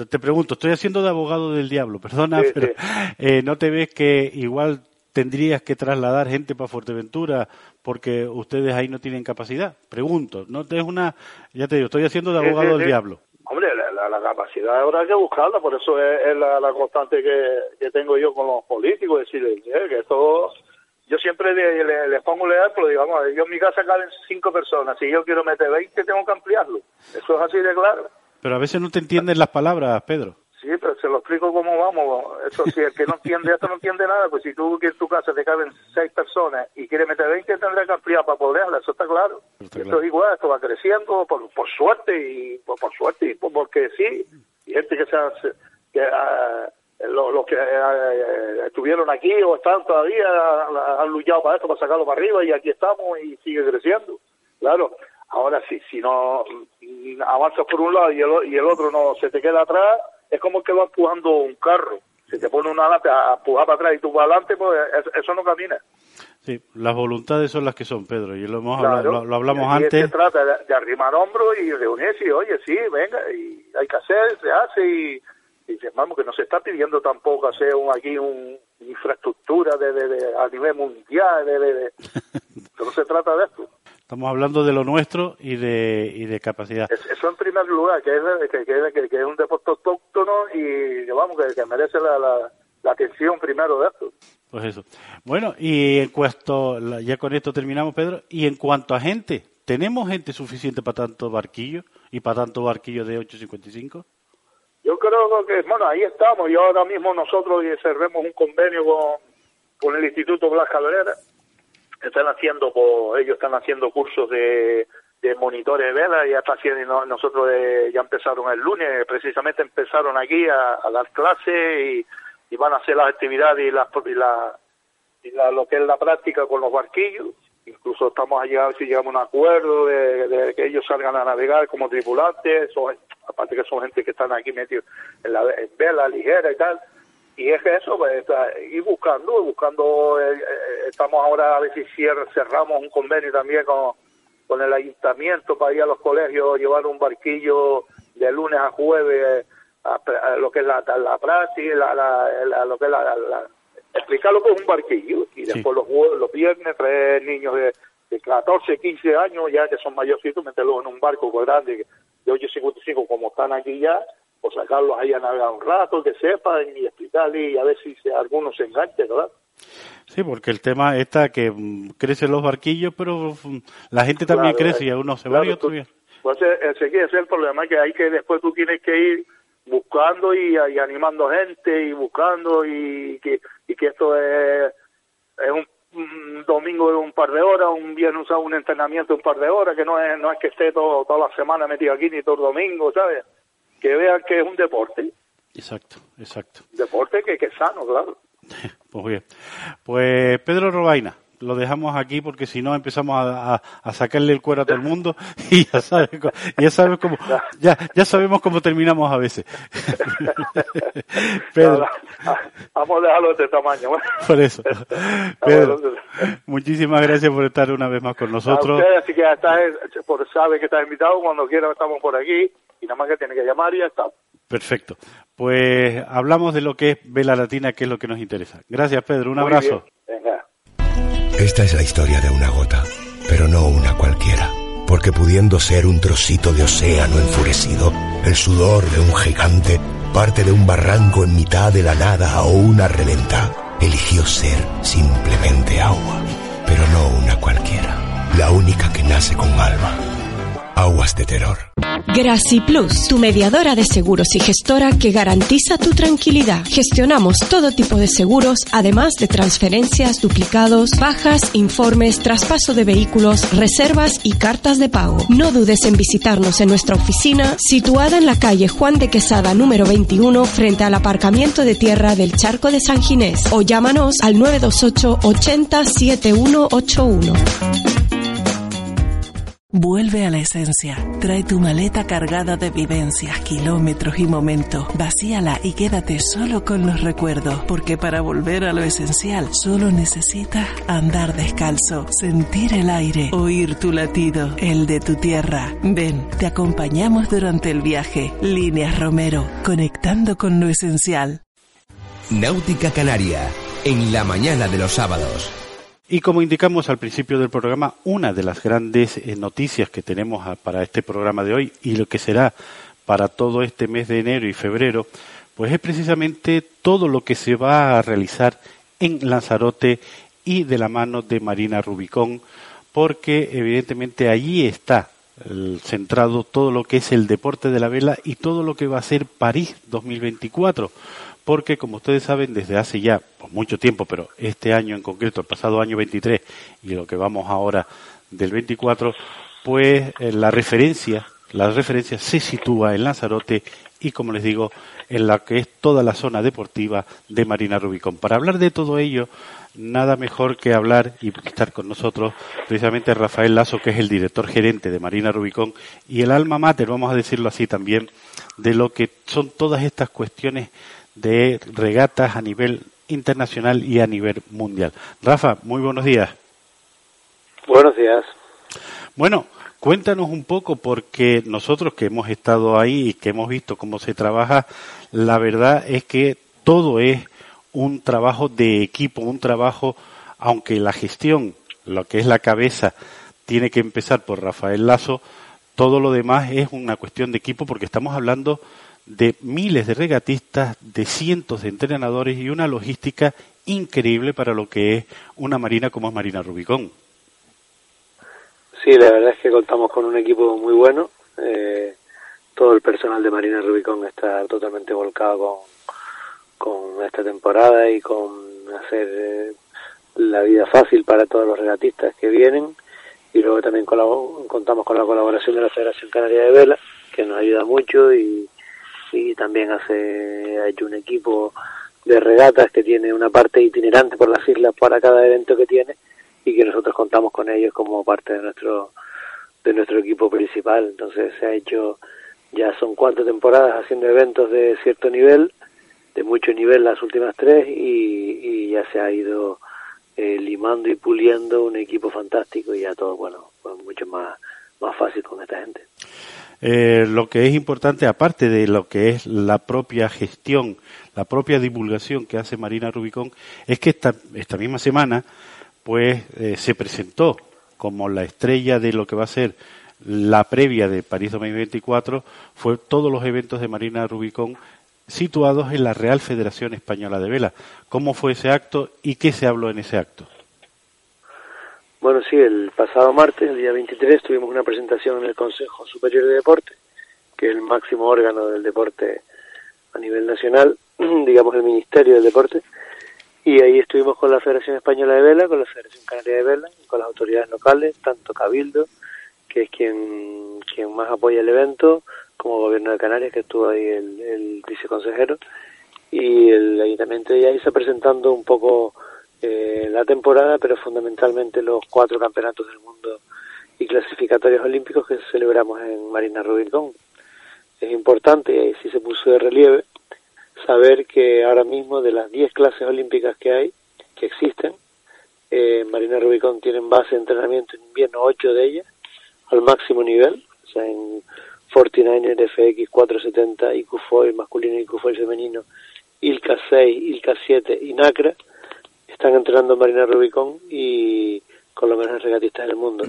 te- pregunto, estoy haciendo de abogado del diablo, perdona, Sí, pero sí. eh, ¿no te ves que igual tendrías que trasladar gente para Fuerteventura porque ustedes ahí no tienen capacidad? Pregunto, no te es una, ya te digo, estoy haciendo de abogado del diablo. Hombre, la, capacidad hay que buscarla, por eso es, la, constante que, que tengo yo con los políticos, decirles eh, que esto, yo siempre le- le- les pongo un ejemplo, digamos, yo en mi casa caben cinco personas, si yo quiero meter 20 tengo que ampliarlo, eso es así de claro. Pero a veces no te entienden las palabras, Pedro. Se lo explico cómo vamos. Eso si el que no entiende esto no entiende nada, pues si tú que en tu casa te caben seis personas y quieres meter 20 tendrás que ampliar para poderla, eso está claro. Está esto claro. es igual, esto va creciendo por, por suerte y por, por suerte y por- porque sí. Y gente que se ha- que ah, lo- los que eh, estuvieron aquí o están todavía han luchado para esto, para sacarlo para arriba y aquí estamos y sigue creciendo. Claro, ahora si, si no mm, avanzas por un lado y el, y el otro no se te queda atrás, es como que va empujando un carro. Si te pone una adelante a empujar para atrás y tú para adelante, pues es- eso no camina. Sí, las voluntades son las que son, Pedro, y lo hemos Claro. hablado, lo, lo hablamos Y antes. Se trata de, de arrimar hombros y reunirse y, oye, sí, venga, y hay que hacer, se hace y, y vamos, que no se está pidiendo tampoco hacer un, aquí un infraestructura de, de, de- a nivel mundial, de, de, de- <laughs> no se trata de esto. Estamos hablando de lo nuestro y de, y de capacidad. Eso en primer lugar, que es, que, que, es un deporte autóctono y que, vamos, que, merece la, la, atención primero de esto. Pues eso. Bueno, y en cuanto, ya con esto terminamos, Pedro, y en cuanto a gente, ¿tenemos gente suficiente para tanto barquillo y para tanto barquillo de 855? Yo creo que, bueno, ahí estamos. Y ahora mismo nosotros cerremos un convenio con, con el Instituto Blas Cabrera están haciendo, pues, ellos están haciendo cursos de, de monitores de vela, ya está haciendo, nosotros eh, ya empezaron el lunes, precisamente empezaron aquí a, dar clases y, van a hacer las actividades y, las, y, la, lo que es la práctica con los barquillos. Incluso estamos a ver si llegamos a un acuerdo de, que ellos salgan a navegar como tripulantes, aparte que son gente que están aquí metidos en la en vela ligera y tal y es que eso, pues, ir buscando, buscando, eh, eh, estamos ahora a ver si cerramos un convenio también con, con el ayuntamiento para ir a los colegios, llevar un barquillo de lunes a jueves, a, lo que es la, la práctica, la, lo que es la, explicar lo que es un barquillo, y después los, los viernes tres niños de, de 14, 15 años, ya que son mayorcitos, meterlos en un barco grande de 8.55 como están aquí ya, o sacarlos ahí a navegar un rato, que sepan y explicarle y a ver si se, alguno se enganche, ¿verdad? Sí, porque el tema está que mm, crecen los barquillos, pero mm, la gente también crece y a uno se va y otro Pues ese, ese es el problema, que hay que después tú tienes que ir buscando y, animando gente y buscando y que, y que esto es, es un, domingo de un par de horas, un viernes un entrenamiento de un par de horas, que no es, no es que esté todo, toda la semana metido aquí ni todo el domingo, ¿sabes? Que vean que es un deporte. Exacto, exacto. Deporte que, que es sano, claro. <laughs> pues bien. Pues Pedro Robaina, lo dejamos aquí porque si no empezamos a, sacarle el cuero a todo el mundo <laughs> y ya sabes, ya sabes cómo, <laughs> ya, ya sabemos cómo terminamos a veces. Pedro. vamos a dejarlo de este tamaño. Por eso. Pedro, muchísimas gracias por estar una vez más con nosotros. así que ya por, sabe que estás invitado, cuando quiera estamos por aquí y nada más que tiene que llamar y ya está. Perfecto. Pues hablamos de lo que es Vela Latina, que es lo que nos interesa. Gracias, Pedro. Un abrazo. Venga. Esta es la historia de una gota, pero no una cualquiera. Porque pudiendo ser un trocito de océano enfurecido, el sudor de un gigante, parte de un barranco en mitad de la nada o una reventa, eligió ser simplemente agua, pero no una cualquiera, la única que nace con alma Aguas de Terror. Graci Plus, tu mediadora de seguros y gestora que garantiza tu tranquilidad. Gestionamos todo tipo de seguros, además de transferencias, duplicados, bajas, informes, traspaso de vehículos, reservas y cartas de pago. No dudes en visitarnos en nuestra oficina, situada en la calle Juan de Quesada número 21, frente al aparcamiento de tierra del Charco de San Ginés, o llámanos al 928 80 7181. Vuelve a la esencia. Trae tu maleta cargada de vivencias, kilómetros y momentos. Vacíala y quédate solo con los recuerdos, porque para volver a lo esencial solo necesitas andar descalzo, sentir el aire, oír tu latido, el de tu tierra. Ven, te acompañamos durante el viaje. Líneas Romero, conectando con lo esencial. Náutica Canaria, en la mañana de los sábados. Y como indicamos al principio del programa, una de las grandes eh, noticias que tenemos para este programa de hoy y lo que será para todo este mes de enero y febrero, pues es precisamente todo lo que se va a realizar en Lanzarote y de la mano de Marina Rubicón, porque evidentemente allí está centrado todo lo que es el deporte de la vela y todo lo que va a ser París 2024 porque como ustedes saben desde hace ya pues, mucho tiempo, pero este año en concreto, el pasado año 23 y lo que vamos ahora del 24, pues eh, la referencia, la referencia se sitúa en Lanzarote y como les digo, en la que es toda la zona deportiva de Marina Rubicón. Para hablar de todo ello, nada mejor que hablar y estar con nosotros precisamente Rafael Lazo, que es el director gerente de Marina Rubicón y el alma mater, vamos a decirlo así también, de lo que son todas estas cuestiones de regatas a nivel internacional y a nivel mundial. Rafa, muy buenos días. Buenos días. Bueno, cuéntanos un poco porque nosotros que hemos estado ahí y que hemos visto cómo se trabaja, la verdad es que todo es un trabajo de equipo, un trabajo, aunque la gestión, lo que es la cabeza, tiene que empezar por Rafael Lazo. Todo lo demás es una cuestión de equipo porque estamos hablando de miles de regatistas, de cientos de entrenadores y una logística increíble para lo que es una marina como es Marina Rubicón. Sí, la verdad es que contamos con un equipo muy bueno. Eh, todo el personal de Marina Rubicón está totalmente volcado con, con esta temporada y con hacer eh, la vida fácil para todos los regatistas que vienen. Y luego también contamos con la colaboración de la Federación Canaria de Vela, que nos ayuda mucho y, y también hace ha hecho un equipo de regatas que tiene una parte itinerante por las islas para cada evento que tiene y que nosotros contamos con ellos como parte de nuestro de nuestro equipo principal. Entonces se ha hecho ya son cuatro temporadas haciendo eventos de cierto nivel de mucho nivel las últimas tres y, ya se ha ido eh, limando y puliendo un equipo fantástico y ya todo bueno pues mucho más más fácil con esta gente eh, lo que es importante, aparte de lo que es la propia gestión, la propia divulgación que hace Marina Rubicón, es que esta, esta misma semana pues eh, se presentó como la estrella de lo que va a ser la previa de París 2024 fue todos los eventos de Marina Rubicón situados en la Real Federación Española de Vela. ¿Cómo fue ese acto y qué se habló en ese acto? Bueno, sí, el pasado martes, el día 23, tuvimos una presentación en el Consejo Superior de Deporte, que es el máximo órgano del deporte a nivel nacional, <clears throat> digamos el Ministerio del Deporte, y ahí estuvimos con la Federación Española de Vela, con la Federación Canaria de Vela, con las autoridades locales, tanto Cabildo, que es quien, quien más apoya el evento, como Gobierno de Canarias, que estuvo ahí el, el viceconsejero, y el Ayuntamiento de está presentando un poco eh, la temporada, pero fundamentalmente los cuatro campeonatos del mundo y clasificatorios olímpicos que celebramos en Marina Rubicón. Es importante, y ahí sí se puso de relieve, saber que ahora mismo de las 10 clases olímpicas que hay, que existen, eh, Marina Rubicón tienen base de entrenamiento en invierno 8 de ellas, al máximo nivel, o sea, en 49er, FX, 470, IQ masculino, IQ femenino, ILCA 6, ILCA 7 y NACRA, están entrenando Marina Rubicón y con los mejores regatistas del mundo.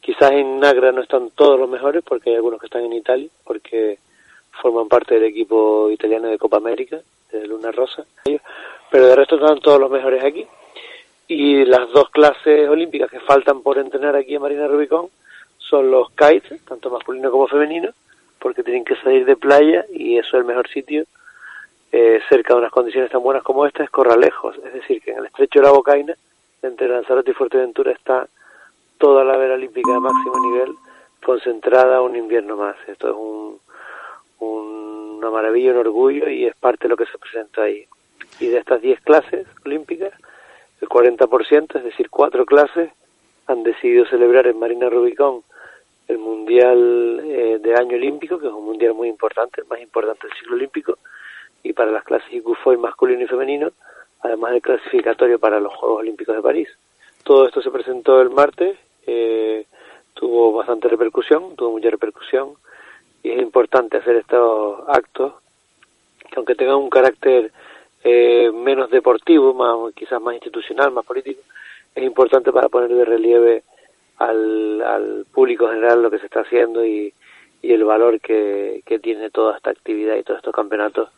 Quizás en Nagra no están todos los mejores porque hay algunos que están en Italia, porque forman parte del equipo italiano de Copa América, de Luna Rosa, pero de resto están todos los mejores aquí. Y las dos clases olímpicas que faltan por entrenar aquí en Marina Rubicón son los kites, tanto masculino como femenino, porque tienen que salir de playa y eso es el mejor sitio eh, cerca de unas condiciones tan buenas como esta es Corralejos, es decir, que en el estrecho de la Bocaina, entre Lanzarote y Fuerteventura, está toda la vela olímpica de máximo nivel concentrada un invierno más. Esto es un, una maravilla, un orgullo y es parte de lo que se presenta ahí. Y de estas 10 clases olímpicas, el 40%, es decir, cuatro clases, han decidido celebrar en Marina Rubicón el Mundial eh, de Año Olímpico, que es un mundial muy importante, el más importante del ciclo olímpico, y para las clases IQFOI masculino y femenino, además del clasificatorio para los Juegos Olímpicos de París. Todo esto se presentó el martes, eh, tuvo bastante repercusión, tuvo mucha repercusión, y es importante hacer estos actos, que aunque tengan un carácter eh, menos deportivo, más, quizás más institucional, más político, es importante para poner de relieve al, al público general lo que se está haciendo y, y el valor que, que tiene toda esta actividad y todos estos campeonatos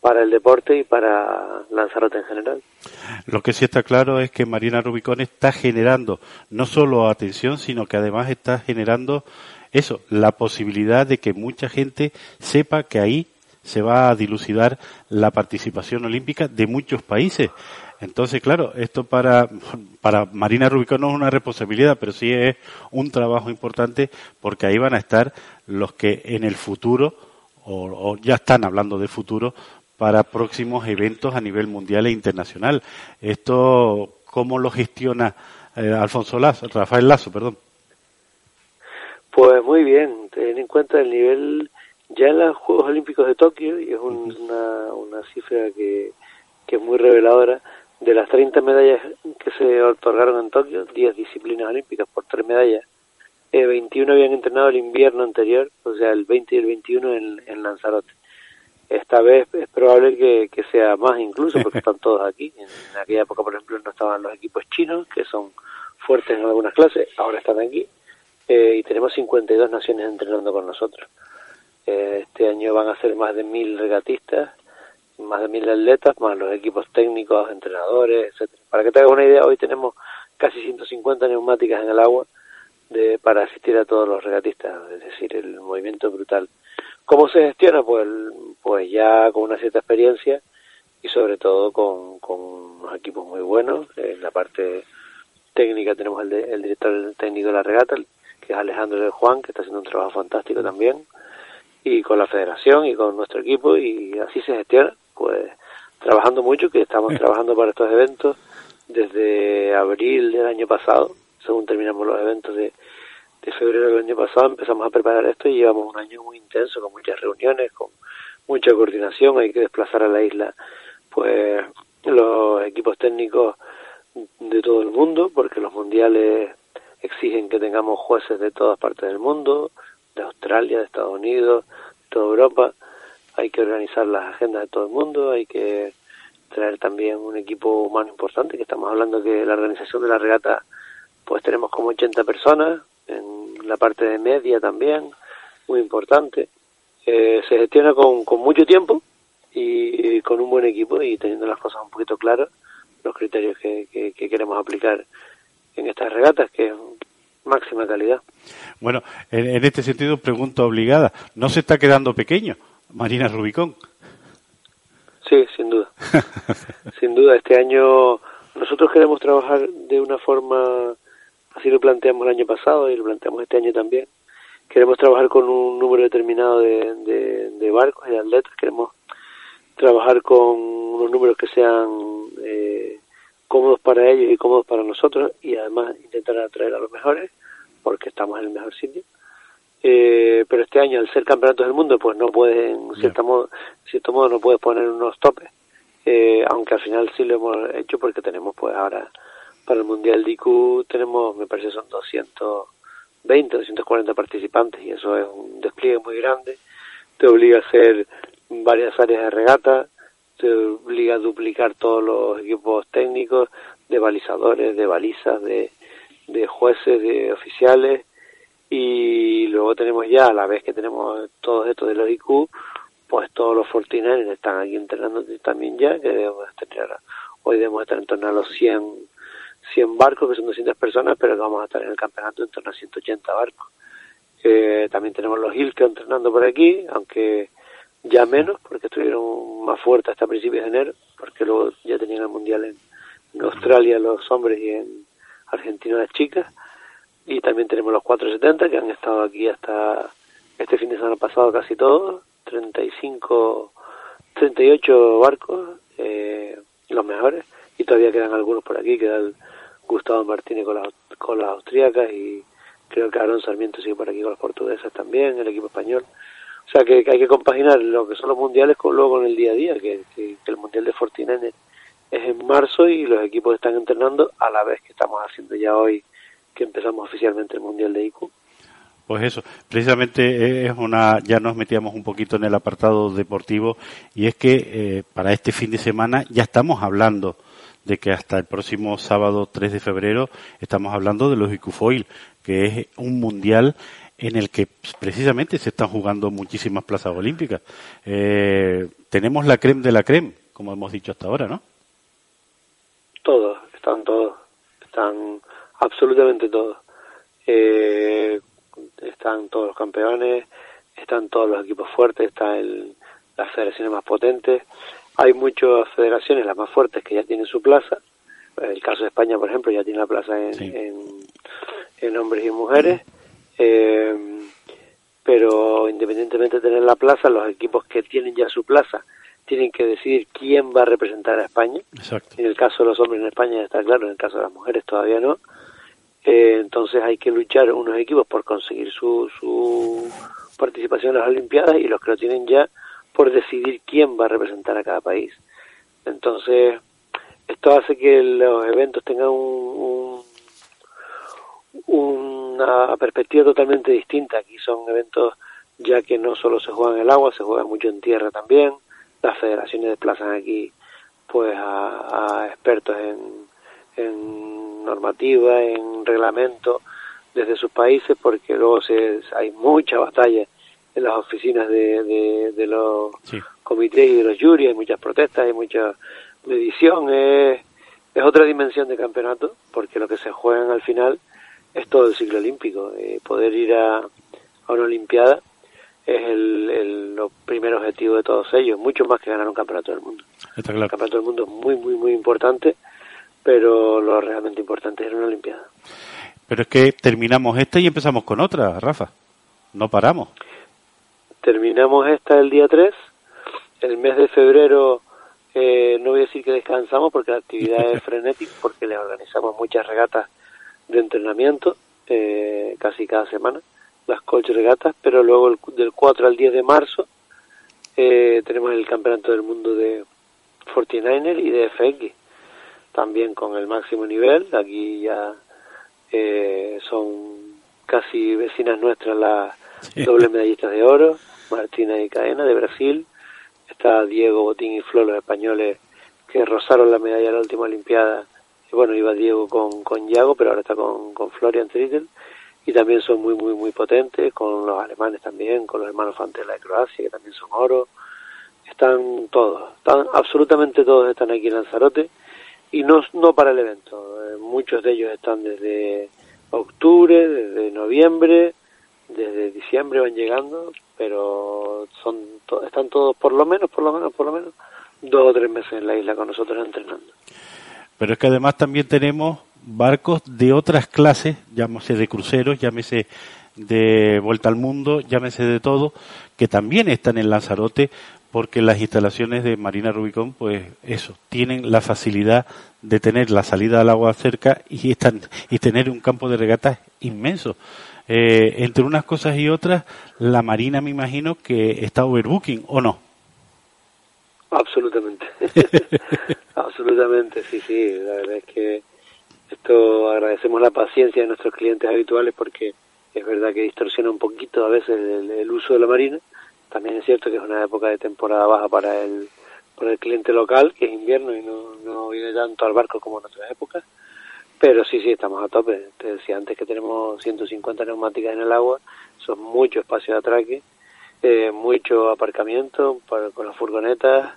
para el deporte y para Lanzarote en general. Lo que sí está claro es que Marina Rubicón está generando no solo atención, sino que además está generando eso, la posibilidad de que mucha gente sepa que ahí se va a dilucidar la participación olímpica de muchos países. Entonces, claro, esto para, para Marina Rubicón no es una responsabilidad, pero sí es un trabajo importante porque ahí van a estar los que en el futuro, o, o ya están hablando de futuro, para próximos eventos a nivel mundial e internacional. Esto, ¿cómo lo gestiona eh, Alfonso Lazo, Rafael Lazo, perdón? Pues muy bien, ten en cuenta el nivel ya en los Juegos Olímpicos de Tokio, y es una, una cifra que, que es muy reveladora, de las 30 medallas que se otorgaron en Tokio, 10 disciplinas olímpicas por 3 medallas, eh, 21 habían entrenado el invierno anterior, o sea, el 20 y el 21 en, en Lanzarote. Esta vez es probable que, que sea más incluso porque están todos aquí. En, aquella época, por ejemplo, no estaban los equipos chinos, que son fuertes en algunas clases, ahora están aquí. eh, y tenemos 52 naciones entrenando con nosotros. Eh, este año van a ser más de mil regatistas, más de mil atletas, más los equipos técnicos, entrenadores, etcétera. Para que te hagas una idea, hoy tenemos casi 150 neumáticas en el agua de, para asistir a todos los regatistas, es decir, el movimiento brutal. ¿Cómo se gestiona? Pues, pues ya con una cierta experiencia y sobre todo con, con unos equipos muy buenos. En la parte técnica tenemos el, el director técnico de la regata, que es Alejandro de Juan, que está haciendo un trabajo fantástico también, y con la federación y con nuestro equipo, y así se gestiona, pues trabajando mucho, que estamos trabajando para estos eventos desde abril del año pasado, según terminamos los eventos de, de febrero del año pasado, empezamos a preparar esto y llevamos un año muy intenso, con muchas reuniones, con mucha coordinación, hay que desplazar a la isla pues los equipos técnicos de todo el mundo, porque los mundiales exigen que tengamos jueces de todas partes del mundo, de Australia, de Estados Unidos, de toda Europa. Hay que organizar las agendas de todo el mundo, hay que traer también un equipo humano importante, que estamos hablando que la organización de la regata, pues tenemos como 80 personas, en la parte de media también, muy importante. Eh, se gestiona con, con mucho tiempo y, con un buen equipo y teniendo las cosas un poquito claras, los criterios que, que, queremos aplicar en estas regatas, que es máxima calidad. Bueno, en, en, este sentido, pregunta obligada, ¿no se está quedando pequeño Marina Rubicón? Sí, sin duda. <laughs> sin duda, este año nosotros queremos trabajar de una forma, así lo planteamos el año pasado y lo planteamos este año también. Queremos trabajar con un número determinado de, de, de barcos y de atletas, queremos trabajar con unos números que sean eh, cómodos para ellos y cómodos para nosotros y además intentar atraer a los mejores porque estamos en el mejor sitio. Eh, pero este año al ser campeonatos del mundo pues no pueden, en cierto modo, cierto modo no puedes poner unos topes, eh, aunque al final sí lo hemos hecho porque tenemos pues ahora para el Mundial de IQ tenemos, me parece son 220, 240 participantes y eso es un despliegue muy grande, te obliga a hacer varias áreas de regata, se obliga a duplicar todos los equipos técnicos de balizadores, de balizas, de, jueces, de oficiales. Y luego tenemos ya, a la vez que tenemos todo esto de los IQ, pues todos los Fortiners están aquí entrenando también ya, que debemos tener, hoy debemos estar en torno a los 100, 100 barcos, que son 200 personas, pero vamos a estar en el campeonato en torno a 180 barcos. Eh, también tenemos los que entrenando por aquí, aunque ya menos, porque estuvieron más fuertes hasta principios de enero, porque luego ya tenían el Mundial en, Australia los hombres y en Argentina las chicas. Y también tenemos los 470 que han estado aquí hasta este fin de semana pasado casi todos, 35, 38 barcos, eh, los mejores, y todavía quedan algunos por aquí, queda el Gustavo Martínez con, las con las austríacas y creo que Aaron Sarmiento sigue por aquí con las portuguesas también, el equipo español. O sea, que, hay que compaginar lo que son los mundiales con luego con el día a día, que, el mundial de Fortinene es en marzo y los equipos están entrenando a la vez que estamos haciendo ya hoy que empezamos oficialmente el mundial de IQ. Pues eso, precisamente es una, ya nos metíamos un poquito en el apartado deportivo y es que eh, para este fin de semana ya estamos hablando de que hasta el próximo sábado 3 de febrero estamos hablando de los IQ-Foil, que es un mundial en el que precisamente se están jugando muchísimas plazas olímpicas. Eh, tenemos la creme de la creme, como hemos dicho hasta ahora, ¿no? Todos, están todos, están absolutamente todos. Eh, están todos los campeones, están todos los equipos fuertes, están las federaciones más potentes. Hay muchas federaciones, las más fuertes, que ya tienen su plaza. El caso de España, por ejemplo, ya tiene la plaza en, en hombres y mujeres. Eh, pero independientemente de tener la plaza, los equipos que tienen ya su plaza tienen que decidir quién va a representar a España. En el caso de los hombres en España está claro, en el caso de las mujeres todavía no. Eh, entonces hay que luchar unos equipos por conseguir su, su participación en las Olimpiadas y los que lo tienen ya por decidir quién va a representar a cada país. Entonces, esto hace que los eventos tengan un, un una perspectiva totalmente distinta. Aquí son eventos ya que no solo se juega en el agua, se juega mucho en tierra también. Las federaciones desplazan aquí pues a, expertos en, en normativa, en reglamento desde sus países porque luego se, hay mucha batalla en las oficinas de, de, los comités y de los juries, hay muchas protestas, hay mucha medición, es, es otra dimensión de campeonato porque lo que se juegan al final es todo el ciclo olímpico. Eh, poder ir a, a una Olimpiada es el, el, primer objetivo de todos ellos, mucho más que ganar un campeonato del mundo. El campeonato del mundo es muy, muy, muy importante, pero lo realmente importante es una Olimpiada. Pero es que terminamos esta y empezamos con otra, Rafa. No paramos. Terminamos esta el día 3. El mes de febrero eh, no voy a decir que descansamos porque la actividad es <laughs> frenética, porque le organizamos muchas regatas de entrenamiento eh, casi cada semana, las coach regatas, pero luego el, del 4 al 10 de marzo eh, tenemos el Campeonato del Mundo de 49er y de FX, también con el máximo nivel, aquí ya eh, son casi vecinas nuestras las doble medallistas de oro, Martina y Cadena de Brasil, está Diego Botín y Flo, los españoles que rozaron la medalla de la última Olimpiada. Bueno, iba Diego con, con Yago, pero ahora está con, con Florian Trittel, y también son muy, muy, muy potentes, con los alemanes también, con los hermanos Fantela de Croacia, que también son oro, están todos, están, absolutamente todos están aquí en Lanzarote, y no, no para el evento, eh, muchos de ellos están desde octubre, desde noviembre, desde diciembre van llegando, pero son están todos por lo menos, por lo menos, por lo menos, dos o tres meses en la isla con nosotros entrenando. Pero es que además también tenemos barcos de otras clases, llámese de cruceros, llámese de vuelta al mundo, llámese de todo, que también están en Lanzarote porque las instalaciones de Marina Rubicón, pues eso, tienen la facilidad de tener la salida al agua cerca y, están, y tener un campo de regatas inmenso. Eh, entre unas cosas y otras, la Marina me imagino que está overbooking, ¿o no? Absolutamente. <laughs> <laughs> Absolutamente, sí, sí. La verdad es que esto agradecemos la paciencia de nuestros clientes habituales porque es verdad que distorsiona un poquito a veces el, uso de la marina. También es cierto que es una época de temporada baja para el, para el cliente local, que es invierno y no, no viene tanto al barco como en otras épocas. Pero sí, sí, estamos a tope. Te decía antes que tenemos 150 neumáticas en el agua, son mucho espacio de atraque eh, mucho aparcamiento para, con las furgonetas.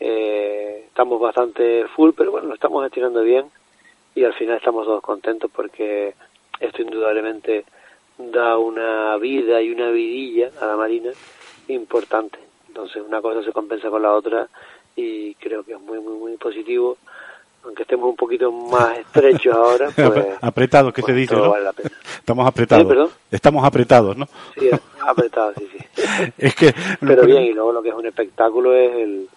Eh, estamos bastante full, pero bueno, lo estamos gestionando bien y al final estamos todos contentos porque esto indudablemente da una vida y una vidilla a la Marina importante. Entonces una cosa se compensa con la otra y creo que es muy, muy, muy positivo aunque estemos un poquito más estrechos ahora, <laughs> pues... apretados, ¿qué se pues, dice, ¿no? Estamos apretados. Estamos apretados, ¿no? Sí, apretados, sí, sí. <laughs> es que... Pero bien, y luego lo que es un espectáculo es el,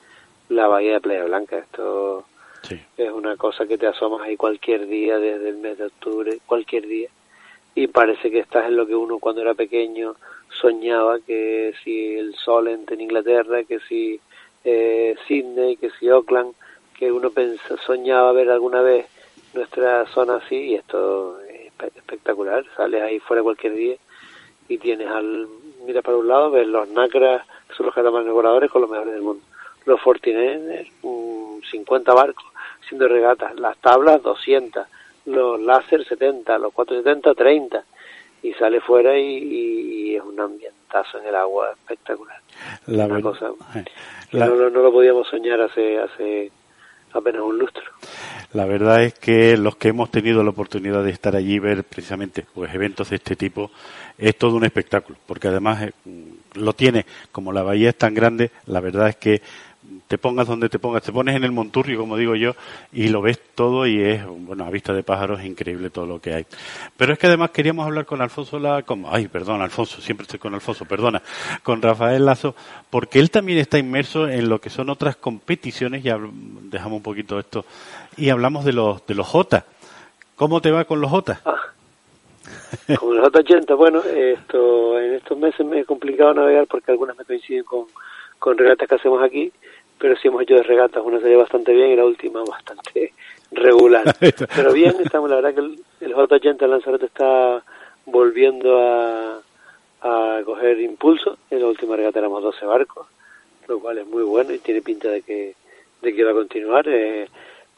la bahía de Playa Blanca. Esto es una cosa que te asomas ahí cualquier día, desde el mes de octubre, cualquier día, y parece que estás en lo que uno cuando era pequeño soñaba, que si el sol en Inglaterra, que si eh, Sydney, que si Auckland que uno pensa, soñaba ver alguna vez nuestra zona así y esto es espectacular. Sales ahí fuera cualquier día y tienes al, mira para un lado, ves los nacras, que son los catamanes voladores con los mejores del mundo. Los Fortiners, 50 barcos siendo regatas, las tablas 200, los láser 70, los 470 30 y sale fuera y, es un ambientazo en el agua espectacular. La Una cosa eh, no, no, lo podíamos soñar hace hace apenas un lustro. La verdad es que los que hemos tenido la oportunidad de estar allí ver precisamente pues, eventos de este tipo es todo un espectáculo, porque además eh, lo tiene, como la bahía es tan grande, la verdad es que te pongas donde te pongas, te pones en el Monturri, como digo yo, y lo ves todo y es, bueno, a vista de pájaros es increíble todo lo que hay. Pero es que además queríamos hablar con Alfonso La, ay, perdón, Alfonso, siempre estoy con Alfonso, perdona, con Rafael Lazo, porque él también está inmerso en lo que son otras competiciones, ya dejamos un poquito esto, y hablamos de los, de los J. ¿Cómo te va con los J? Ah, con los J80, bueno, esto, en estos meses me he complicado navegar porque algunas me coinciden con, con regatas que hacemos aquí pero sí hemos hecho de regatas una serie bastante bien y la última bastante <laughs> regular. pero bien, estamos, la verdad que el, el J80 Lanzarote está volviendo a, a coger impulso. En la última regata éramos 12 barcos, lo cual es muy bueno y tiene pinta de que, de que va a continuar. Eh,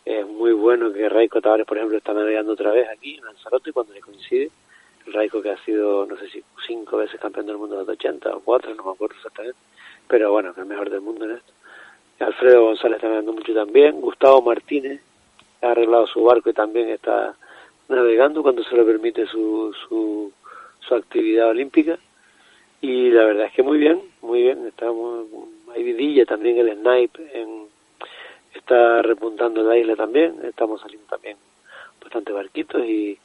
es muy bueno que Raico Tavares, por ejemplo, está navegando otra vez aquí en Lanzarote cuando le coincide. Raico que ha sido, no sé si cinco veces campeón del mundo de los 80 o cuatro, no me acuerdo exactamente, pero bueno, que es el mejor del mundo en esto. Alfredo González está ganando mucho también, Gustavo Martínez ha arreglado su barco y también está navegando cuando se le permite su, su, actividad olímpica. Y la verdad es que muy bien, muy bien, estamos, hay vidilla también el snipe en, está repuntando la isla también, estamos saliendo también bastante barquitos y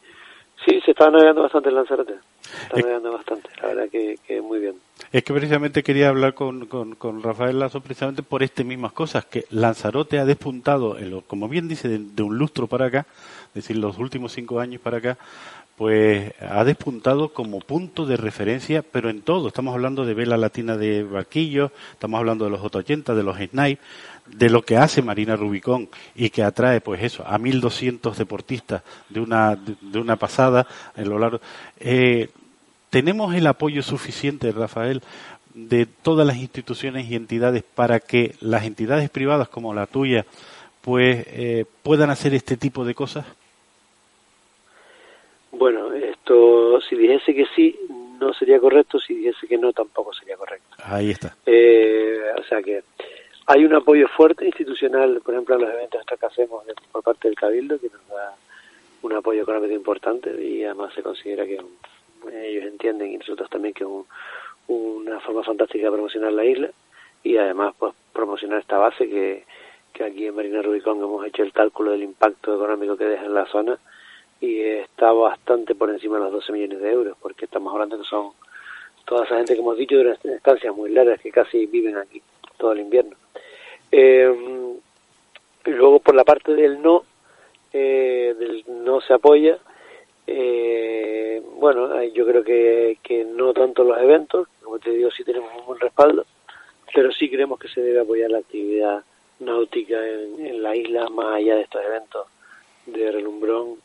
sí, se está navegando bastante en Lanzarote, se está navegando bastante, la verdad que, que muy bien. Es que precisamente quería hablar con, con, con, Rafael Lazo precisamente por estas mismas cosas, que Lanzarote ha despuntado, en lo, como bien dice, de, de, un lustro para acá, es decir, los últimos cinco años para acá, pues ha despuntado como punto de referencia, pero en todo. Estamos hablando de vela latina de barquillo, estamos hablando de los 80, de los snipe, de lo que hace Marina Rubicón y que atrae, pues eso, a 1.200 deportistas de una, de, una pasada en lo largo. Eh, ¿Tenemos el apoyo suficiente, Rafael, de todas las instituciones y entidades para que las entidades privadas como la tuya, pues eh, puedan hacer este tipo de cosas? Bueno, esto, si dijese que sí, no sería correcto, si dijese que no, tampoco sería correcto. Ahí está. Eh, o sea que hay un apoyo fuerte institucional, por ejemplo, a los eventos que hacemos por parte del Cabildo, que nos da un apoyo económico importante y además se considera que ellos entienden y nosotros también que es una forma fantástica de promocionar la isla y además pues promocionar esta base que, que aquí en Marina Rubicón hemos hecho el cálculo del impacto económico que deja en la zona y está bastante por encima de los 12 millones de euros, porque estamos hablando que son toda esa gente que hemos dicho de estancias muy largas que casi viven aquí todo el invierno. Eh, luego por la parte del no, eh, del no se apoya, eh, bueno, yo creo que, que no tanto los eventos, como te digo, sí tenemos un buen respaldo, pero sí creemos que se debe apoyar la actividad náutica en, en la isla más allá de estos eventos de relumbrón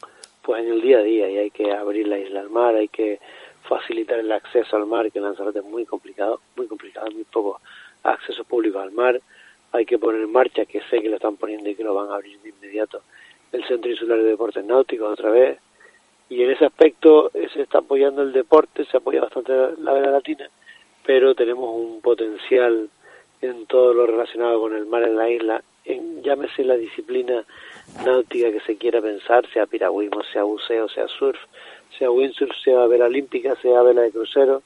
pues en el día a día y hay que abrir la isla al mar, hay que facilitar el acceso al mar, que en Lanzarote es muy complicado, muy complicado, muy poco acceso público al mar, hay que poner en marcha, que sé que lo están poniendo y que lo van a abrir de inmediato, el Centro Insular de Deportes Náuticos otra vez, y en ese aspecto se está apoyando el deporte, se apoya bastante la vela latina, pero tenemos un potencial en todo lo relacionado con el mar en la isla, en, llámese la disciplina náutica que se quiera pensar, sea piragüismo, sea buceo, sea surf, sea windsurf, sea vela olímpica, sea vela de crucero,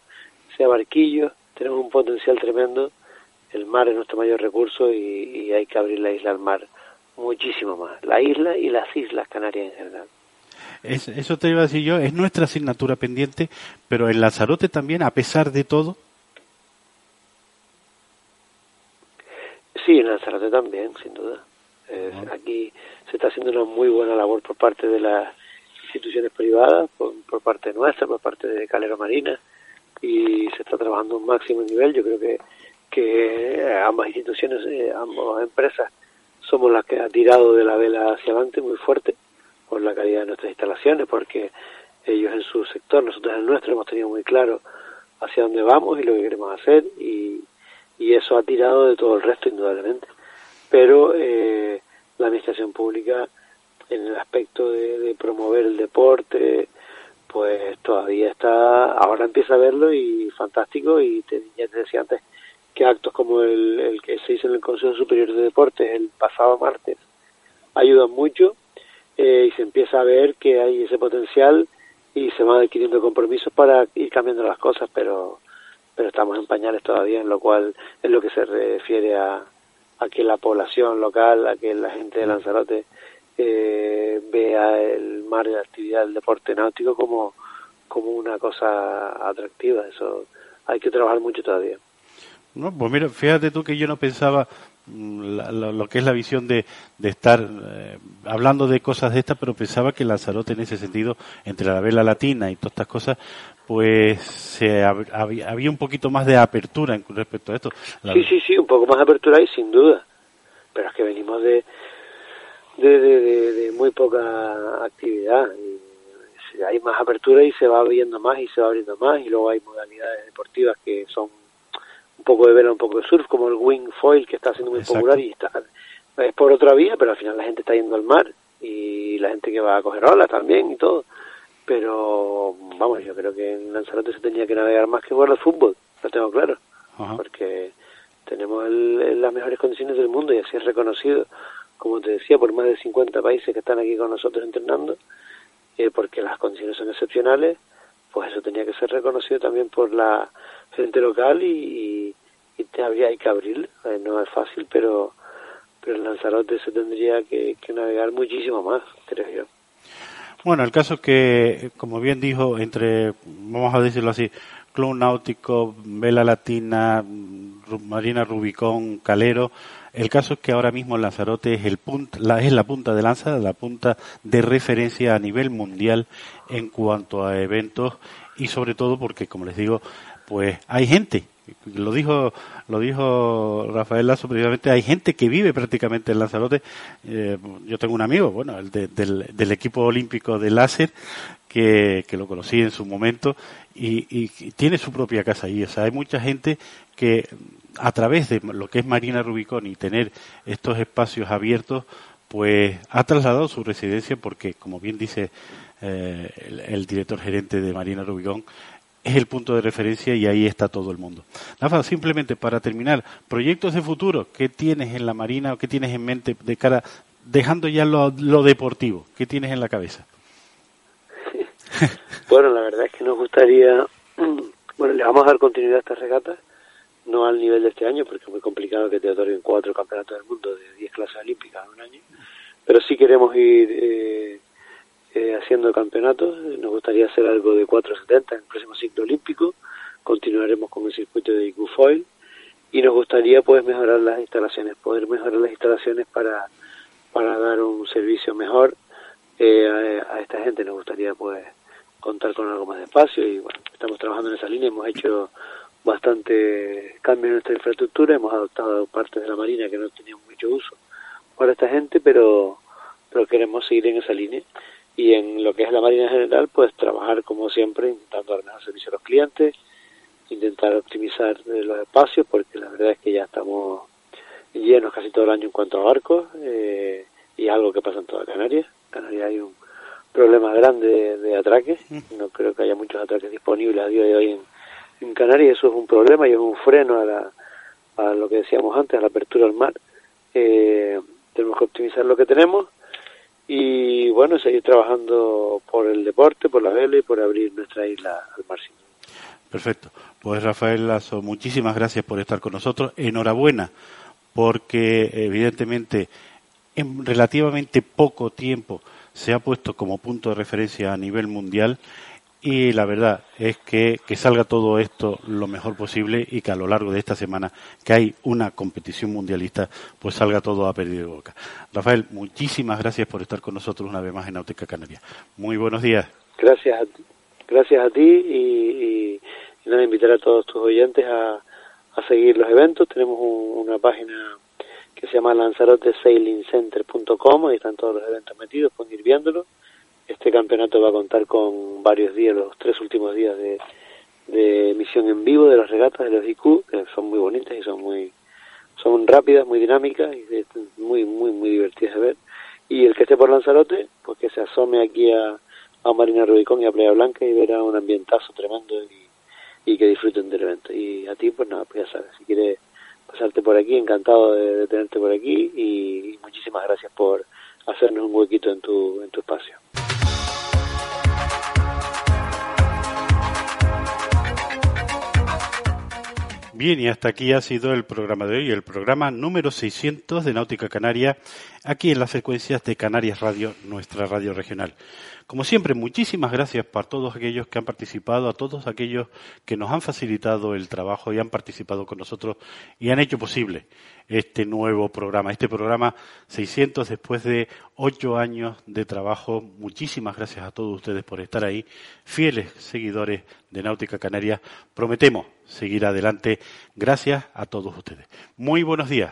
sea barquillo, tenemos un potencial tremendo. El mar es nuestro mayor recurso y, hay que abrir la isla al mar muchísimo más. La isla y las islas Canarias en general. eso te iba a decir yo, es nuestra asignatura pendiente, pero en Lanzarote también, a pesar de todo. Sí, en Lanzarote también, sin duda. Eh, aquí se está haciendo una muy buena labor por parte de las instituciones privadas, por, parte nuestra, por parte de Calero Marina, y se está trabajando a un máximo nivel. Yo creo que, que ambas instituciones, eh, ambas empresas, somos las que ha tirado de la vela hacia adelante muy fuerte por la calidad de nuestras instalaciones, porque ellos en su sector, nosotros en el nuestro, hemos tenido muy claro hacia dónde vamos y lo que queremos hacer, y, y eso ha tirado de todo el resto, indudablemente. Pero eh, la administración pública en el aspecto de, promover el deporte pues todavía está ahora empieza a verlo y fantástico y ya te decía antes que actos como el, que se hizo en el Consejo Superior de Deportes el pasado martes ayudan mucho eh, y se empieza a ver que hay ese potencial y se van adquiriendo compromisos para ir cambiando las cosas pero pero estamos en pañales todavía en lo cual en lo que se refiere a, a que la población local, a que la gente de Lanzarote eh, vea el mar de actividad del deporte náutico como, como una cosa atractiva. Eso hay que trabajar mucho todavía. No, pues mira, fíjate tú que yo no pensaba mm, lo, que es la visión de, de estar eh, hablando de cosas de estas, pero pensaba que Lanzarote en ese sentido, entre la vela latina y todas estas cosas, pues se había, un poquito más de apertura con respecto a esto. Sí, sí, sí, un poco más de apertura y sin duda. Pero es que venimos de, de, de, muy poca actividad. Y hay más apertura y se va abriendo más y se va abriendo más. Y luego hay modalidades deportivas que son poco de vela, un poco de surf, como el wing foil que está siendo muy popular y está es por otra vía, pero al final la gente está yendo al mar y la gente que va a coger olas también y todo. Pero vamos, yo creo que en Lanzarote se tenía que navegar más que jugar al fútbol, lo tengo claro, porque tenemos las mejores condiciones del mundo y así es reconocido, como te decía, por más de 50 países que están aquí con nosotros entrenando, eh, porque las condiciones son excepcionales, pues eso tenía que ser reconocido también por la gente local y, y, te habría hay que abrir, eh, no es fácil, pero pero en Lanzarote se tendría que, que navegar muchísimo más, creo yo. Bueno, el caso que, como bien dijo, entre, vamos a decirlo así, Club Náutico, Vela Latina, Marina Rubicón, Calero, el caso es que ahora mismo Lanzarote es, el la, es la punta de lanza, la punta de referencia a nivel mundial en cuanto a eventos y sobre todo porque, como les digo, pues hay gente. Lo dijo lo dijo Rafael Lazo precisamente hay gente que vive prácticamente en Lanzarote. Eh, yo tengo un amigo bueno el del, del, equipo olímpico de láser que, lo conocí en su momento y, y, tiene su propia casa ahí. O sea hay mucha gente que a través de lo que es Marina Rubicón y tener estos espacios abiertos pues ha trasladado su residencia porque como bien dice eh, el, el director gerente de Marina Rubicón es el punto de referencia y ahí está todo el mundo. Rafa, simplemente para terminar, proyectos de futuro, ¿qué tienes en la Marina o qué tienes en mente de cara, dejando ya lo, deportivo, qué tienes en la cabeza? <laughs> bueno, la verdad es que nos gustaría, <clears throat> bueno, le vamos a dar continuidad a esta regata, no al nivel de este año, porque es muy complicado que te otorguen cuatro campeonatos del mundo de diez clases olímpicas en un año, pero sí queremos ir eh, eh, haciendo campeonatos. Nos gustaría hacer algo de 4.70 en el próximo ciclo olímpico. Continuaremos con el circuito de IQ y nos gustaría pues mejorar las instalaciones, poder mejorar las instalaciones para, para dar un servicio mejor eh, a, esta gente. Nos gustaría pues contar con algo más de espacio y bueno, estamos trabajando en esa línea. Hemos hecho bastante cambio en nuestra infraestructura, hemos adoptado partes de la marina que no tenían mucho uso para esta gente, pero pero queremos seguir en esa línea y en lo que es la Marina en general, pues trabajar como siempre, intentando dar mejor servicio a los clientes, intentar optimizar los espacios, porque la verdad es que ya estamos llenos casi todo el año en cuanto a barcos, eh, y algo que pasa en toda Canarias. Canarias hay un problema grande de, atraques, no creo que haya muchos atraques disponibles a día de hoy en, en Canarias, eso es un problema y es un freno a, la, a lo que decíamos antes, a la apertura al mar. Eh, tenemos que optimizar lo que tenemos y bueno, seguir trabajando por el deporte, por la vela y por abrir nuestra isla al máximo. Perfecto. Pues Rafael Lazo, muchísimas gracias por estar con nosotros. Enhorabuena, porque evidentemente en relativamente poco tiempo se ha puesto como punto de referencia a nivel mundial y la verdad es que, que salga todo esto lo mejor posible y que a lo largo de esta semana que hay una competición mundialista pues salga todo a perder de boca. Rafael, muchísimas gracias por estar con nosotros una vez más en Náutica Canaria. Muy buenos días. Gracias a ti, gracias a ti y, y, nada, invitar a todos tus oyentes a, a seguir los eventos. Tenemos una página que se llama lanzarotesailingcenter.com, ahí están todos los eventos metidos, pueden ir viéndolos este campeonato va a contar con varios días, los tres últimos días de, de emisión en vivo de las regatas de los IQ, que son muy bonitas y son muy son rápidas, muy dinámicas y muy muy muy divertidas de ver. Y el que esté por Lanzarote, pues que se asome aquí a, a Marina Rubicón y a Playa Blanca y verá un ambientazo tremendo y, y que disfruten del evento. Y a ti, pues nada, pues ya sabes, si quieres pasarte por aquí, encantado de, de tenerte por aquí y muchísimas gracias por hacernos un huequito en tu, en tu espacio. Bien, y hasta aquí ha sido el programa de hoy, el programa número 600 de Náutica Canaria, aquí en las frecuencias de Canarias Radio, nuestra radio regional. Como siempre, muchísimas gracias para todos aquellos que han participado, a todos aquellos que nos han facilitado el trabajo y han participado con nosotros y han hecho posible este nuevo programa, este programa 600 después de ocho años de trabajo. Muchísimas gracias a todos ustedes por estar ahí, fieles seguidores de Náutica Canaria. Prometemos seguir adelante. Gracias a todos ustedes. Muy buenos días.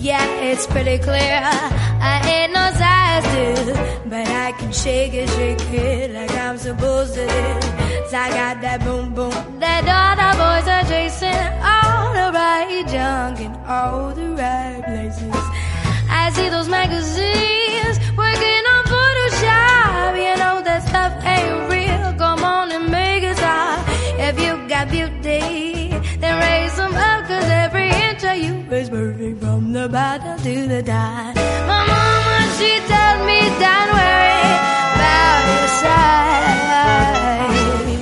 Yeah, it's pretty clear. I ain't no size two, but I can shake it, shake it like I'm supposed to do. So I got that boom boom that all the boys are chasing, all the right junk in all the right places. I see those magazines working on Photoshop. You know that stuff ain't real. Come on and make it stop. If you got beauty, raise them up, cause every inch of you is perfect from the bottom to the top. My mama, she told me, don't worry about your size.